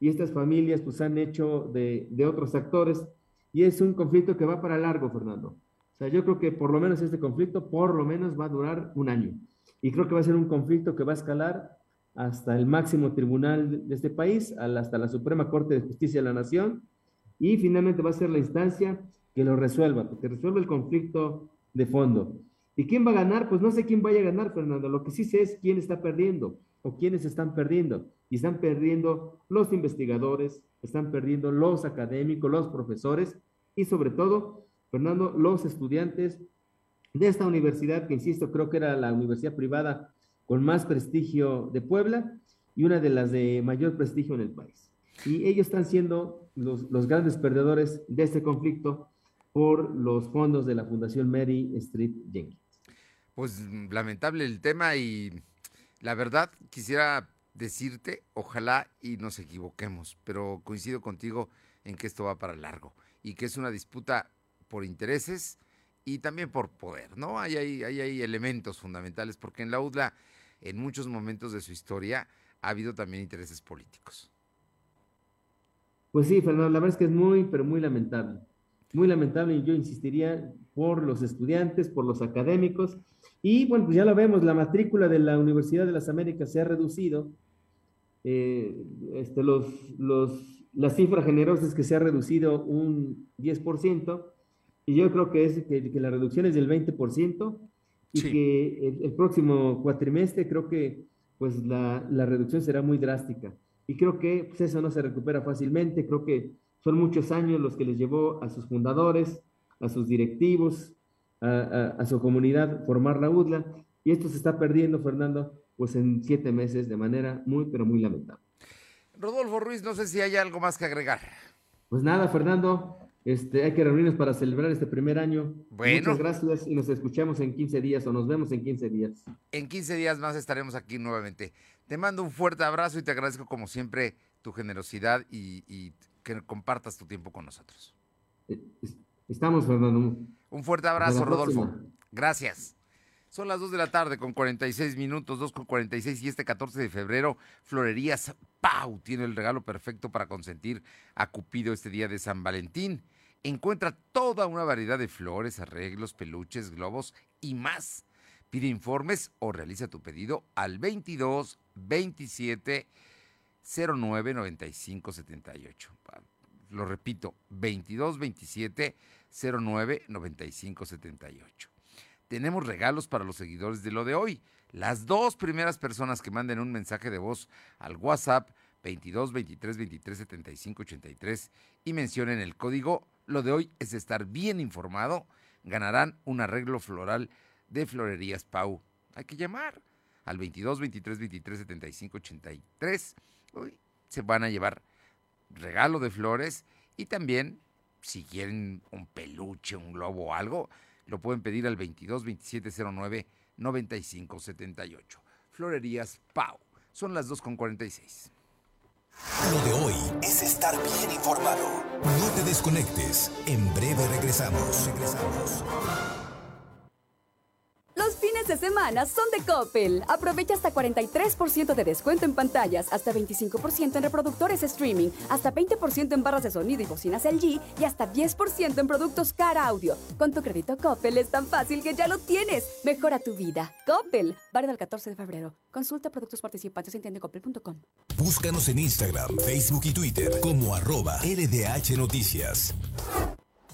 y estas familias pues han hecho de, de otros actores, y es un conflicto que va para largo, Fernando. O sea, yo creo que por lo menos este conflicto, por lo menos va a durar un año. Y creo que va a ser un conflicto que va a escalar hasta el máximo tribunal de este país, hasta la Suprema Corte de Justicia de la Nación, y finalmente va a ser la instancia que lo resuelva, porque resuelve el conflicto de fondo. ¿Y quién va a ganar? Pues no sé quién vaya a ganar, Fernando. Lo que sí sé es quién está perdiendo o quiénes están perdiendo. Y están perdiendo los investigadores, están perdiendo los académicos, los profesores y sobre todo, Fernando, los estudiantes de esta universidad, que insisto, creo que era la universidad privada con más prestigio de Puebla y una de las de mayor prestigio en el país. Y ellos están siendo los, los grandes perdedores de este conflicto por los fondos de la Fundación Mary Street Jenkins. Pues lamentable el tema y la verdad quisiera decirte, ojalá y nos equivoquemos, pero coincido contigo en que esto va para largo y que es una disputa por intereses y también por poder, ¿no? Hay, hay, hay, hay elementos fundamentales porque en la UDLA en muchos momentos de su historia ha habido también intereses políticos. Pues sí, Fernando, la verdad es que es muy, pero muy lamentable. Muy lamentable y yo insistiría por los estudiantes, por los académicos. Y bueno, pues ya lo vemos, la matrícula de la Universidad de las Américas se ha reducido. Eh, este, los, los, la cifra generosa es que se ha reducido un 10%, y yo creo que, es, que, la reducción es del 20%, y que el, próximo cuatrimestre creo que pues la, la reducción será muy drástica. Y creo que pues, eso no se recupera fácilmente. Creo que son muchos años los que les llevó a sus fundadores, a sus directivos, a, a, su comunidad formar la UDLA. Y esto se está perdiendo, Fernando, pues en siete meses de manera muy, pero muy lamentable. Rodolfo Ruiz, no sé si hay algo más que agregar. Pues nada, Fernando, este, hay que reunirnos para celebrar este primer año. Bueno. Muchas gracias y nos escuchamos en 15 días o nos vemos en 15 días. En 15 días más estaremos aquí nuevamente. Te mando un fuerte abrazo y te agradezco como siempre tu generosidad y, que compartas tu tiempo con nosotros. Eh, estamos, Fernando. Un fuerte abrazo, Rodolfo. Gracias. Son las 2 de la tarde con 46 minutos, 2 con 46 y este 14 de febrero, Florerías Pau tiene el regalo perfecto para consentir a Cupido este día de San Valentín. Encuentra toda una variedad de flores, arreglos, peluches, globos y más. Pide informes o realiza tu pedido al 22 27 09 95 78. Lo repito, 22 27 09 95 78. Tenemos regalos para los seguidores de lo de hoy. Las dos primeras personas que manden un mensaje de voz al WhatsApp 22 23 23 75 83 y mencionen el código lo de hoy es estar bien informado, ganarán un arreglo floral de Florerías Pau. Hay que llamar al 22 23 23 75 83. Hoy se van a llevar regalo de flores y también si quieren un peluche, un globo o algo, lo pueden pedir al 22 27 09 95 78. Florerías Pau. Son las 2 con 46. Lo de hoy es estar bien informado. No te desconectes. En breve regresamos. Regresamos. Fines de semana son de Coppel. Aprovecha hasta 43% de descuento en pantallas, hasta 25% en reproductores streaming, hasta 20% en barras de sonido y bocinas LG y hasta 10% en productos Car Audio. Con tu crédito Coppel es tan fácil que ya lo tienes. Mejora tu vida. Coppel. Válido el 14 de febrero. Consulta productos participantes en tiendecoppel.com. Búscanos en Instagram, Facebook y Twitter como arroba LDH Noticias.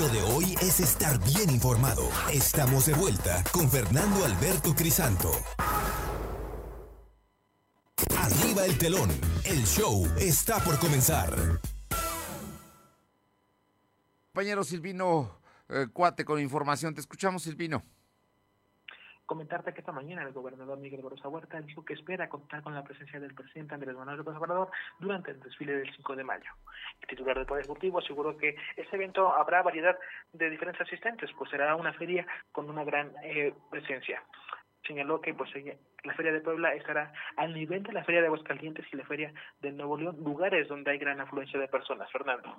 Lo de hoy es estar bien informado. Estamos de vuelta con Fernando Alberto Crisanto. Arriba el telón. El show está por comenzar. Compañero Silvino eh, Cuate con información. Te escuchamos, Silvino comentarte que esta mañana el gobernador Miguel Barroso Huerta dijo que espera contar con la presencia del presidente Andrés Manuel López Obrador durante el desfile del 5 de mayo. El titular del Poder Ejecutivo aseguró que este evento habrá variedad de diferentes asistentes, pues será una feria con una gran eh, presencia. Señaló que pues, la Feria de Puebla estará al nivel de la Feria de Aguascalientes y la Feria de Nuevo León, lugares donde hay gran afluencia de personas. Fernando.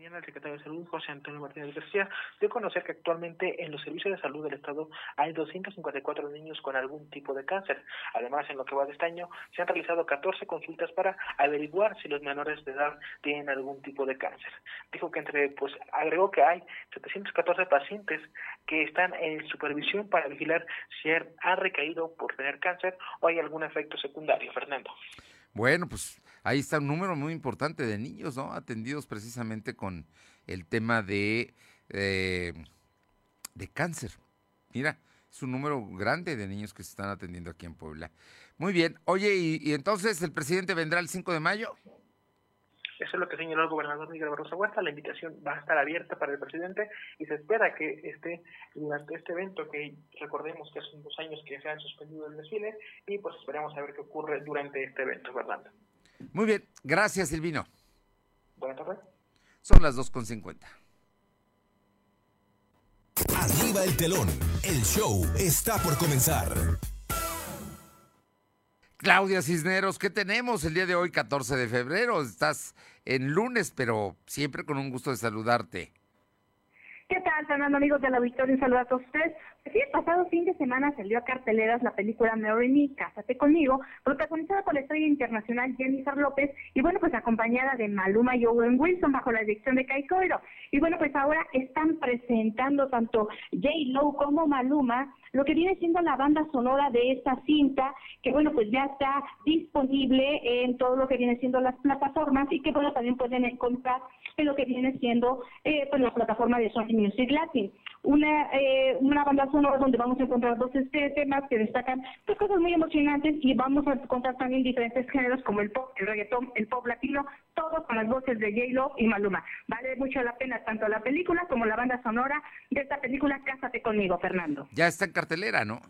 Mañana el secretario de Salud, José Antonio Martínez García, dio a conocer que actualmente en los servicios de salud del Estado hay 254 niños con algún tipo de cáncer. Además, en lo que va de este año, se han realizado 14 consultas para averiguar si los menores de edad tienen algún tipo de cáncer. Dijo que entre, pues, agregó que hay 714 pacientes que están en supervisión para vigilar si han recaído por tener cáncer o hay algún efecto secundario. Fernando. Bueno, pues ahí está un número muy importante de niños, ¿no? Atendidos precisamente con el tema de, eh, de cáncer. Mira, es un número grande de niños que se están atendiendo aquí en Puebla. Muy bien. Oye, ¿y, entonces el presidente vendrá el 5 de mayo? Eso es lo que señaló el gobernador Miguel Barroso Huerta. La invitación va a estar abierta para el presidente y se espera que esté durante este evento, que recordemos que hace dos años que se han suspendido el desfile, y pues esperamos a ver qué ocurre durante este evento, Fernando. Muy bien, gracias Silvino. Buenas tardes. Son las 2.50. Arriba el telón, el show está por comenzar. Claudia Cisneros, ¿qué tenemos el día de hoy, 14 de febrero? Estás en lunes, pero siempre con un gusto de saludarte. ¿Qué tal, Fernando, amigos de la Victoria? Un saludo a todos ustedes. Sí, el pasado fin de semana salió a carteleras la película Marry Me, Cásate Conmigo, protagonizada por la estrella internacional Jennifer López y bueno, pues acompañada de Maluma y Owen Wilson bajo la dirección de Kai Coiro. Y bueno, pues ahora están presentando tanto J-Lo como Maluma lo que viene siendo la banda sonora de esta cinta, que bueno, pues ya está disponible en todo lo que viene siendo las plataformas y que bueno, también pueden encontrar en lo que viene siendo eh, pues la plataforma de Sony Music Latin. Una, eh, una banda sonora donde vamos a encontrar dos este, temas que destacan pues, cosas muy emocionantes y vamos a encontrar también diferentes géneros como el pop, el reggaetón, el pop latino, todo con las voces de J-Lo y Maluma. Vale mucho la pena tanto la película como la banda sonora de esta película Cásate conmigo, Fernando. Ya está en cartelera, ¿no?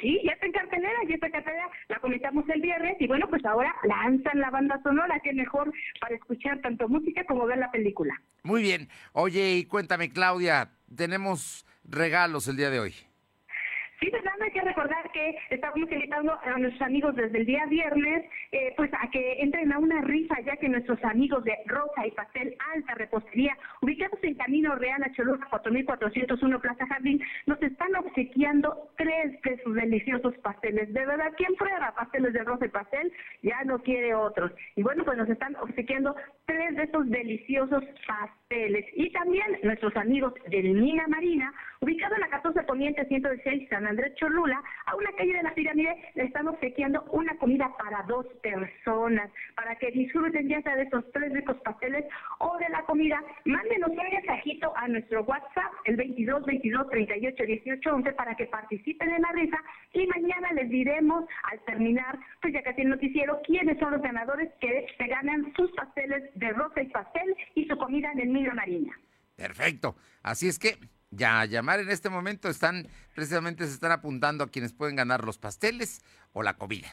Sí, ya está en cartelera, ya está en cartelera, la comentamos el viernes y bueno, pues ahora lanzan la banda sonora, que mejor para escuchar tanto música como ver la película. Muy bien. Oye, y cuéntame, Claudia, tenemos regalos el día de hoy. Sí, Fernando, hay que recordar que estamos invitando a nuestros amigos desde el día viernes, eh, pues a que entren a una rifa, ya que nuestros amigos de Rosa y Pastel Alta Repostería, ubicados en Camino Real a Cholula 4401 Plaza Jardín, nos están obsequiando tres de sus deliciosos pasteles. De verdad, ¿quién prueba pasteles de Rosa y Pastel? Ya no quiere otros. Y bueno, pues nos están obsequiando tres de esos deliciosos pasteles. Y también nuestros amigos de Mina Marina, ubicado en la 14 Poniente 116 San Andrés Cholula, a una calle de la pirámide, le están obsequiando una comida para dos personas, para que disfruten ya sea de esos tres ricos pasteles o de la comida. Mándenos un mensajito a nuestro WhatsApp, el 22 22 38 18 11, para que participen en la rifa y mañana les diremos al terminar, pues ya casi el noticiero, quiénes son los ganadores que se ganan sus pasteles de rosa y pastel y su comida en el Perfecto. Así es que ya a llamar en este momento están precisamente se están apuntando a quienes pueden ganar los pasteles o la comida.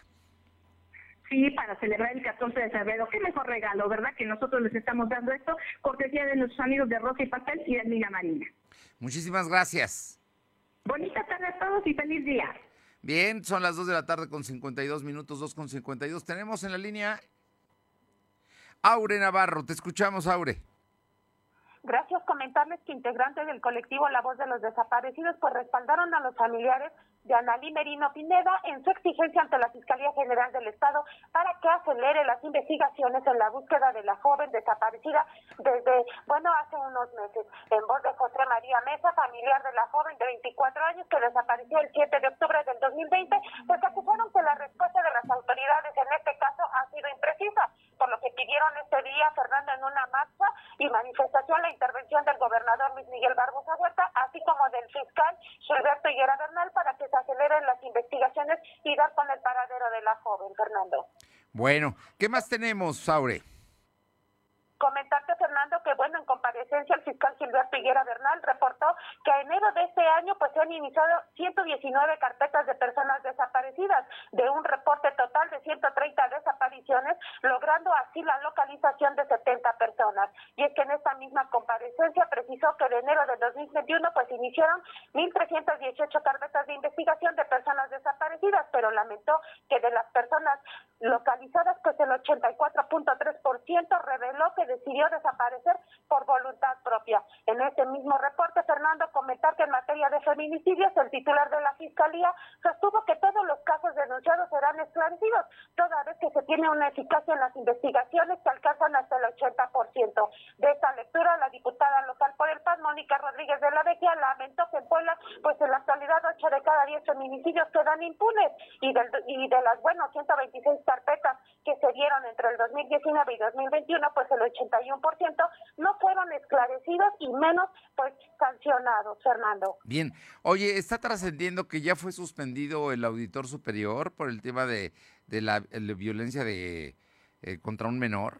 Sí, para celebrar el 14 de febrero. Qué mejor regalo, ¿verdad? Que nosotros les estamos dando esto, cortesía de nuestros amigos de Rosa y Pastel y de Mina Marina. Muchísimas gracias. Bonita tarde a todos y feliz día. Bien, son las 2 de la tarde con 52 minutos, 2 con 52. Tenemos en la línea Aure Navarro. Te escuchamos, Aure. Gracias. Comentarles que integrantes del colectivo La Voz de los Desaparecidos pues respaldaron a los familiares de Analí Merino Pineda en su exigencia ante la Fiscalía General del Estado para que acelere las investigaciones en la búsqueda de la joven desaparecida desde, bueno, hace unos meses. En voz de José María Mesa, familiar de la joven de 24 años que desapareció el 7 de octubre del 2020, pues acusaron que la respuesta de las autoridades en este caso ha sido imprecisa, por lo que pidieron este día, Fernando, en una marcha y manifestación la intervención del gobernador Luis Miguel Barbosa Huerta, así como del fiscal Gilberto Higuera Bernal, para que se aceleren las investigaciones y dar con el paradero de la joven, Fernando. Bueno, ¿qué más tenemos, Saure? Oye, está trascendiendo que ya fue suspendido el auditor superior por el tema de, de la, violencia de eh, contra un menor.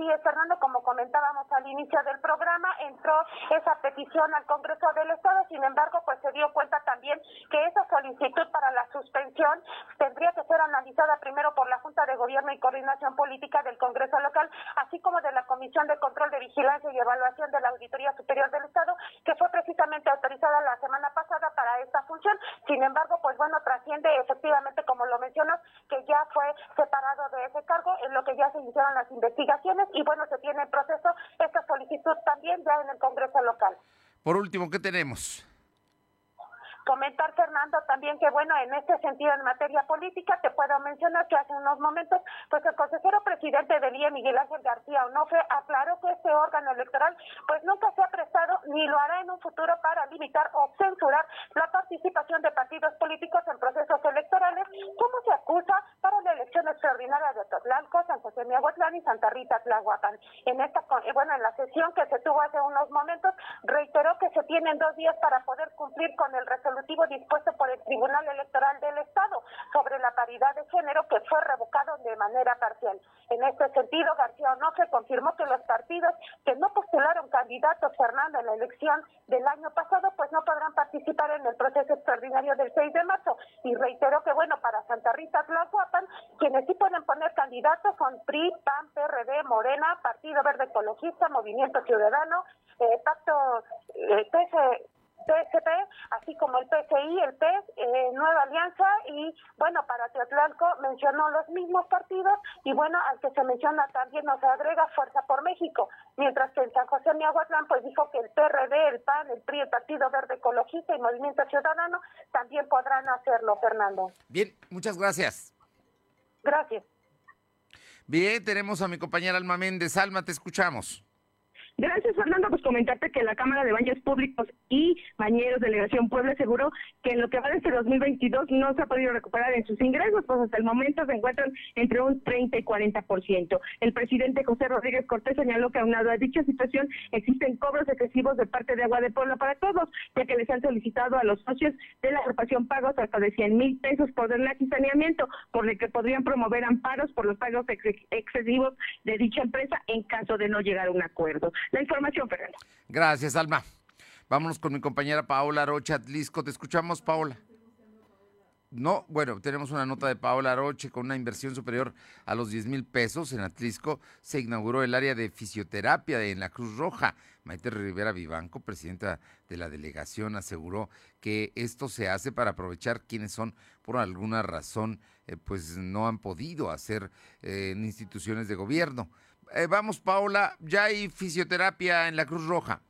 Así es, Fernando, como comentábamos al inicio del programa, entró esa petición al Congreso del Estado, sin embargo, pues se dio cuenta también que esa solicitud para la suspensión tendría que ser analizada primero por la Junta de Gobierno y Coordinación Política del Congreso local, así como de la Comisión de Control de Vigilancia y Evaluación de la Auditoría Superior del Estado, que fue precisamente autorizada la semana pasada para esta función. Sin embargo, pues bueno, trasciende efectivamente, como lo mencionas, que ya fue separado de ese cargo, en lo que ya se iniciaron las investigaciones y bueno, se tiene en proceso esta solicitud también ya en el Congreso local. Por último, ¿qué tenemos? Comentar, Fernando, también que, bueno, en este sentido, en materia política, te puedo mencionar que hace unos momentos, pues el consejero presidente del IE, Miguel Ángel García Onofre, aclaró que este órgano electoral, pues nunca se ha prestado ni lo hará en un futuro para limitar o censurar la participación de partidos políticos en procesos electorales, como se acusa para la elección extraordinaria de Totlalco, San José Miahuatlán y Santa Rita Tlahuapan. En esta, eh, bueno, en la sesión que se tuvo hace unos momentos, reiteró que se tienen dos días para poder cumplir con el resolutivo dispuesto por el Tribunal Electoral del Estado sobre la paridad de género que fue revocado de manera parcial. En este sentido, García Onofre confirmó que los partidos que no postularon candidatos, Fernando, en la elección del año pasado, pues no podrán participar en el proceso extraordinario del 6 de marzo. Y reiteró que, bueno, para Santa Rita Tlahuapan, quienes sí pueden poner candidatos son PRI, PAN, PRD, Morena, Partido Verde Ecologista, Movimiento Ciudadano, eh, Pacto, eh, PSP, así como el PCI, el PES, eh, Nueva Alianza y bueno, para Teotlalco mencionó los mismos partidos y bueno, al que se menciona también nos agrega Fuerza por México, mientras que en San José Miahuatlán pues dijo que el PRD, el PAN, el PRI, el Partido Verde Ecologista y Movimiento Ciudadano también podrán hacerlo, Fernando. Bien, muchas gracias. Gracias. Bien, tenemos a mi compañera Alma Méndez. Alma, te escuchamos. Gracias, Fernando. Pues comentarte que la Cámara de Baños Públicos y Bañeros Delegación Puebla aseguró que en lo que va de este 2022 no se ha podido recuperar en sus ingresos, pues hasta el momento se encuentran entre un 30 y 40%. El presidente José Rodríguez Cortés señaló que aunado a dicha situación existen cobros excesivos de parte de Agua de Puebla para todos, ya que les han solicitado a los socios de la agrupación pagos hasta de 100 mil pesos por drenaje y saneamiento, por lo que podrían promover amparos por los pagos excesivos de dicha empresa en caso de no llegar a un acuerdo la información, Fernando. Gracias, Alma. Vámonos con mi compañera Paola Rocha Atlisco. Te escuchamos, Paola. No, bueno, tenemos una nota de Paola Roche con una inversión superior a los 10 mil pesos en Atlisco. Se inauguró el área de fisioterapia en la Cruz Roja. Maite Rivera Vivanco, presidenta de la delegación, aseguró que esto se hace para aprovechar quienes son, por alguna razón, eh, pues no han podido hacer eh, en instituciones de gobierno. Eh, vamos, Paola, ya hay fisioterapia en la Cruz Roja.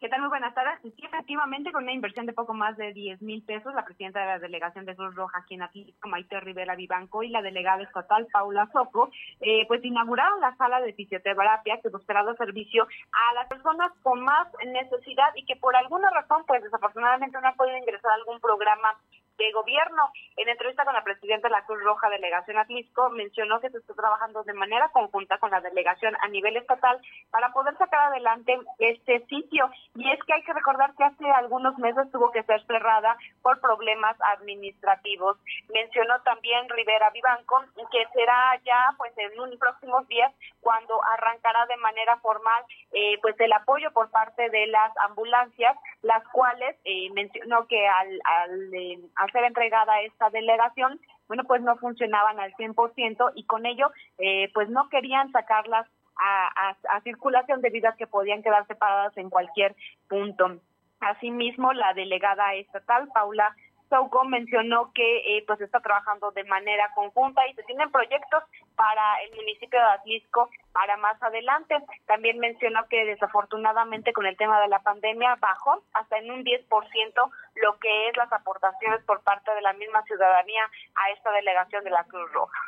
¿Qué tal? Muy buenas tardes. Sí, efectivamente, con una inversión de poco más de 10 mil pesos, la presidenta de la delegación de Cruz Roja aquí en Maite Rivera Vivanco, y la delegada estatal, Paula Soco, eh, pues inauguraron la sala de fisioterapia que buscará dar servicio a las personas con más necesidad y que por alguna razón, pues desafortunadamente no han podido ingresar a algún programa de gobierno. En entrevista con la presidenta de la Cruz Roja Delegación Atlisco, mencionó que se está trabajando de manera conjunta con la delegación a nivel estatal para poder sacar adelante este sitio. Y es que hay que recordar que hace algunos meses tuvo que ser cerrada por problemas administrativos. Mencionó también Rivera Vivanco que será ya pues en unos próximos días cuando arrancará de manera formal eh, pues el apoyo por parte de las ambulancias, las cuales eh, mencionó que al, al, eh, ser entregada esta delegación, bueno, pues no funcionaban al 100% y con ello, eh, pues no querían sacarlas a, a, circulación debido a que podían quedar separadas en cualquier punto. Asimismo, la delegada estatal, Paula Sauco mencionó que eh, pues está trabajando de manera conjunta y se tienen proyectos para el municipio de Atlisco para más adelante. También mencionó que desafortunadamente con el tema de la pandemia bajó hasta en un 10% lo que es las aportaciones por parte de la misma ciudadanía a esta delegación de la Cruz Roja.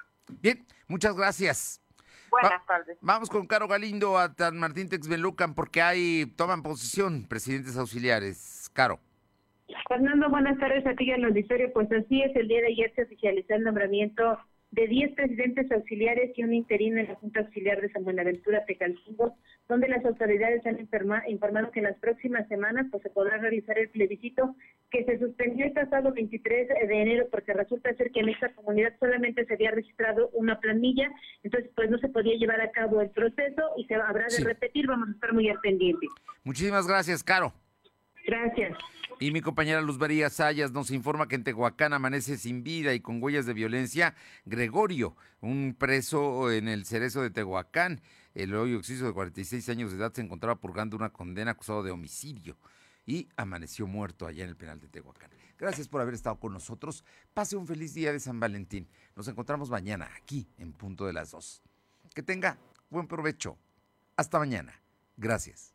Bien, muchas gracias. Buenas tardes. Vamos con Caro Galindo a San Martín Texmelucan porque hay toman posición presidentes auxiliares. Caro. Fernando, buenas tardes a ti en el auditorio. Pues así es, el día de ayer se oficializó el nombramiento de 10 presidentes auxiliares y un interino en la Junta Auxiliar de San Buenaventura Tecalcingo, donde las autoridades han informado que en las próximas semanas pues, se podrá realizar el plebiscito que se suspendió el pasado 23 de enero porque resulta ser que en esta comunidad solamente se había registrado una planilla, entonces pues no se podía llevar a cabo el proceso y se habrá de repetir, vamos a estar muy al pendiente. Muchísimas gracias, Caro. Gracias. Y mi compañera Luz María Sayas nos informa que en Tehuacán amanece sin vida y con huellas de violencia Gregorio, un preso en el cerezo de Tehuacán. El hoy oxiso de 46 años de edad se encontraba purgando una condena acusado de homicidio y amaneció muerto allá en el penal de Tehuacán. Gracias por haber estado con nosotros. Pase un feliz día de San Valentín. Nos encontramos mañana aquí en punto de las dos. Que tenga buen provecho. Hasta mañana. Gracias.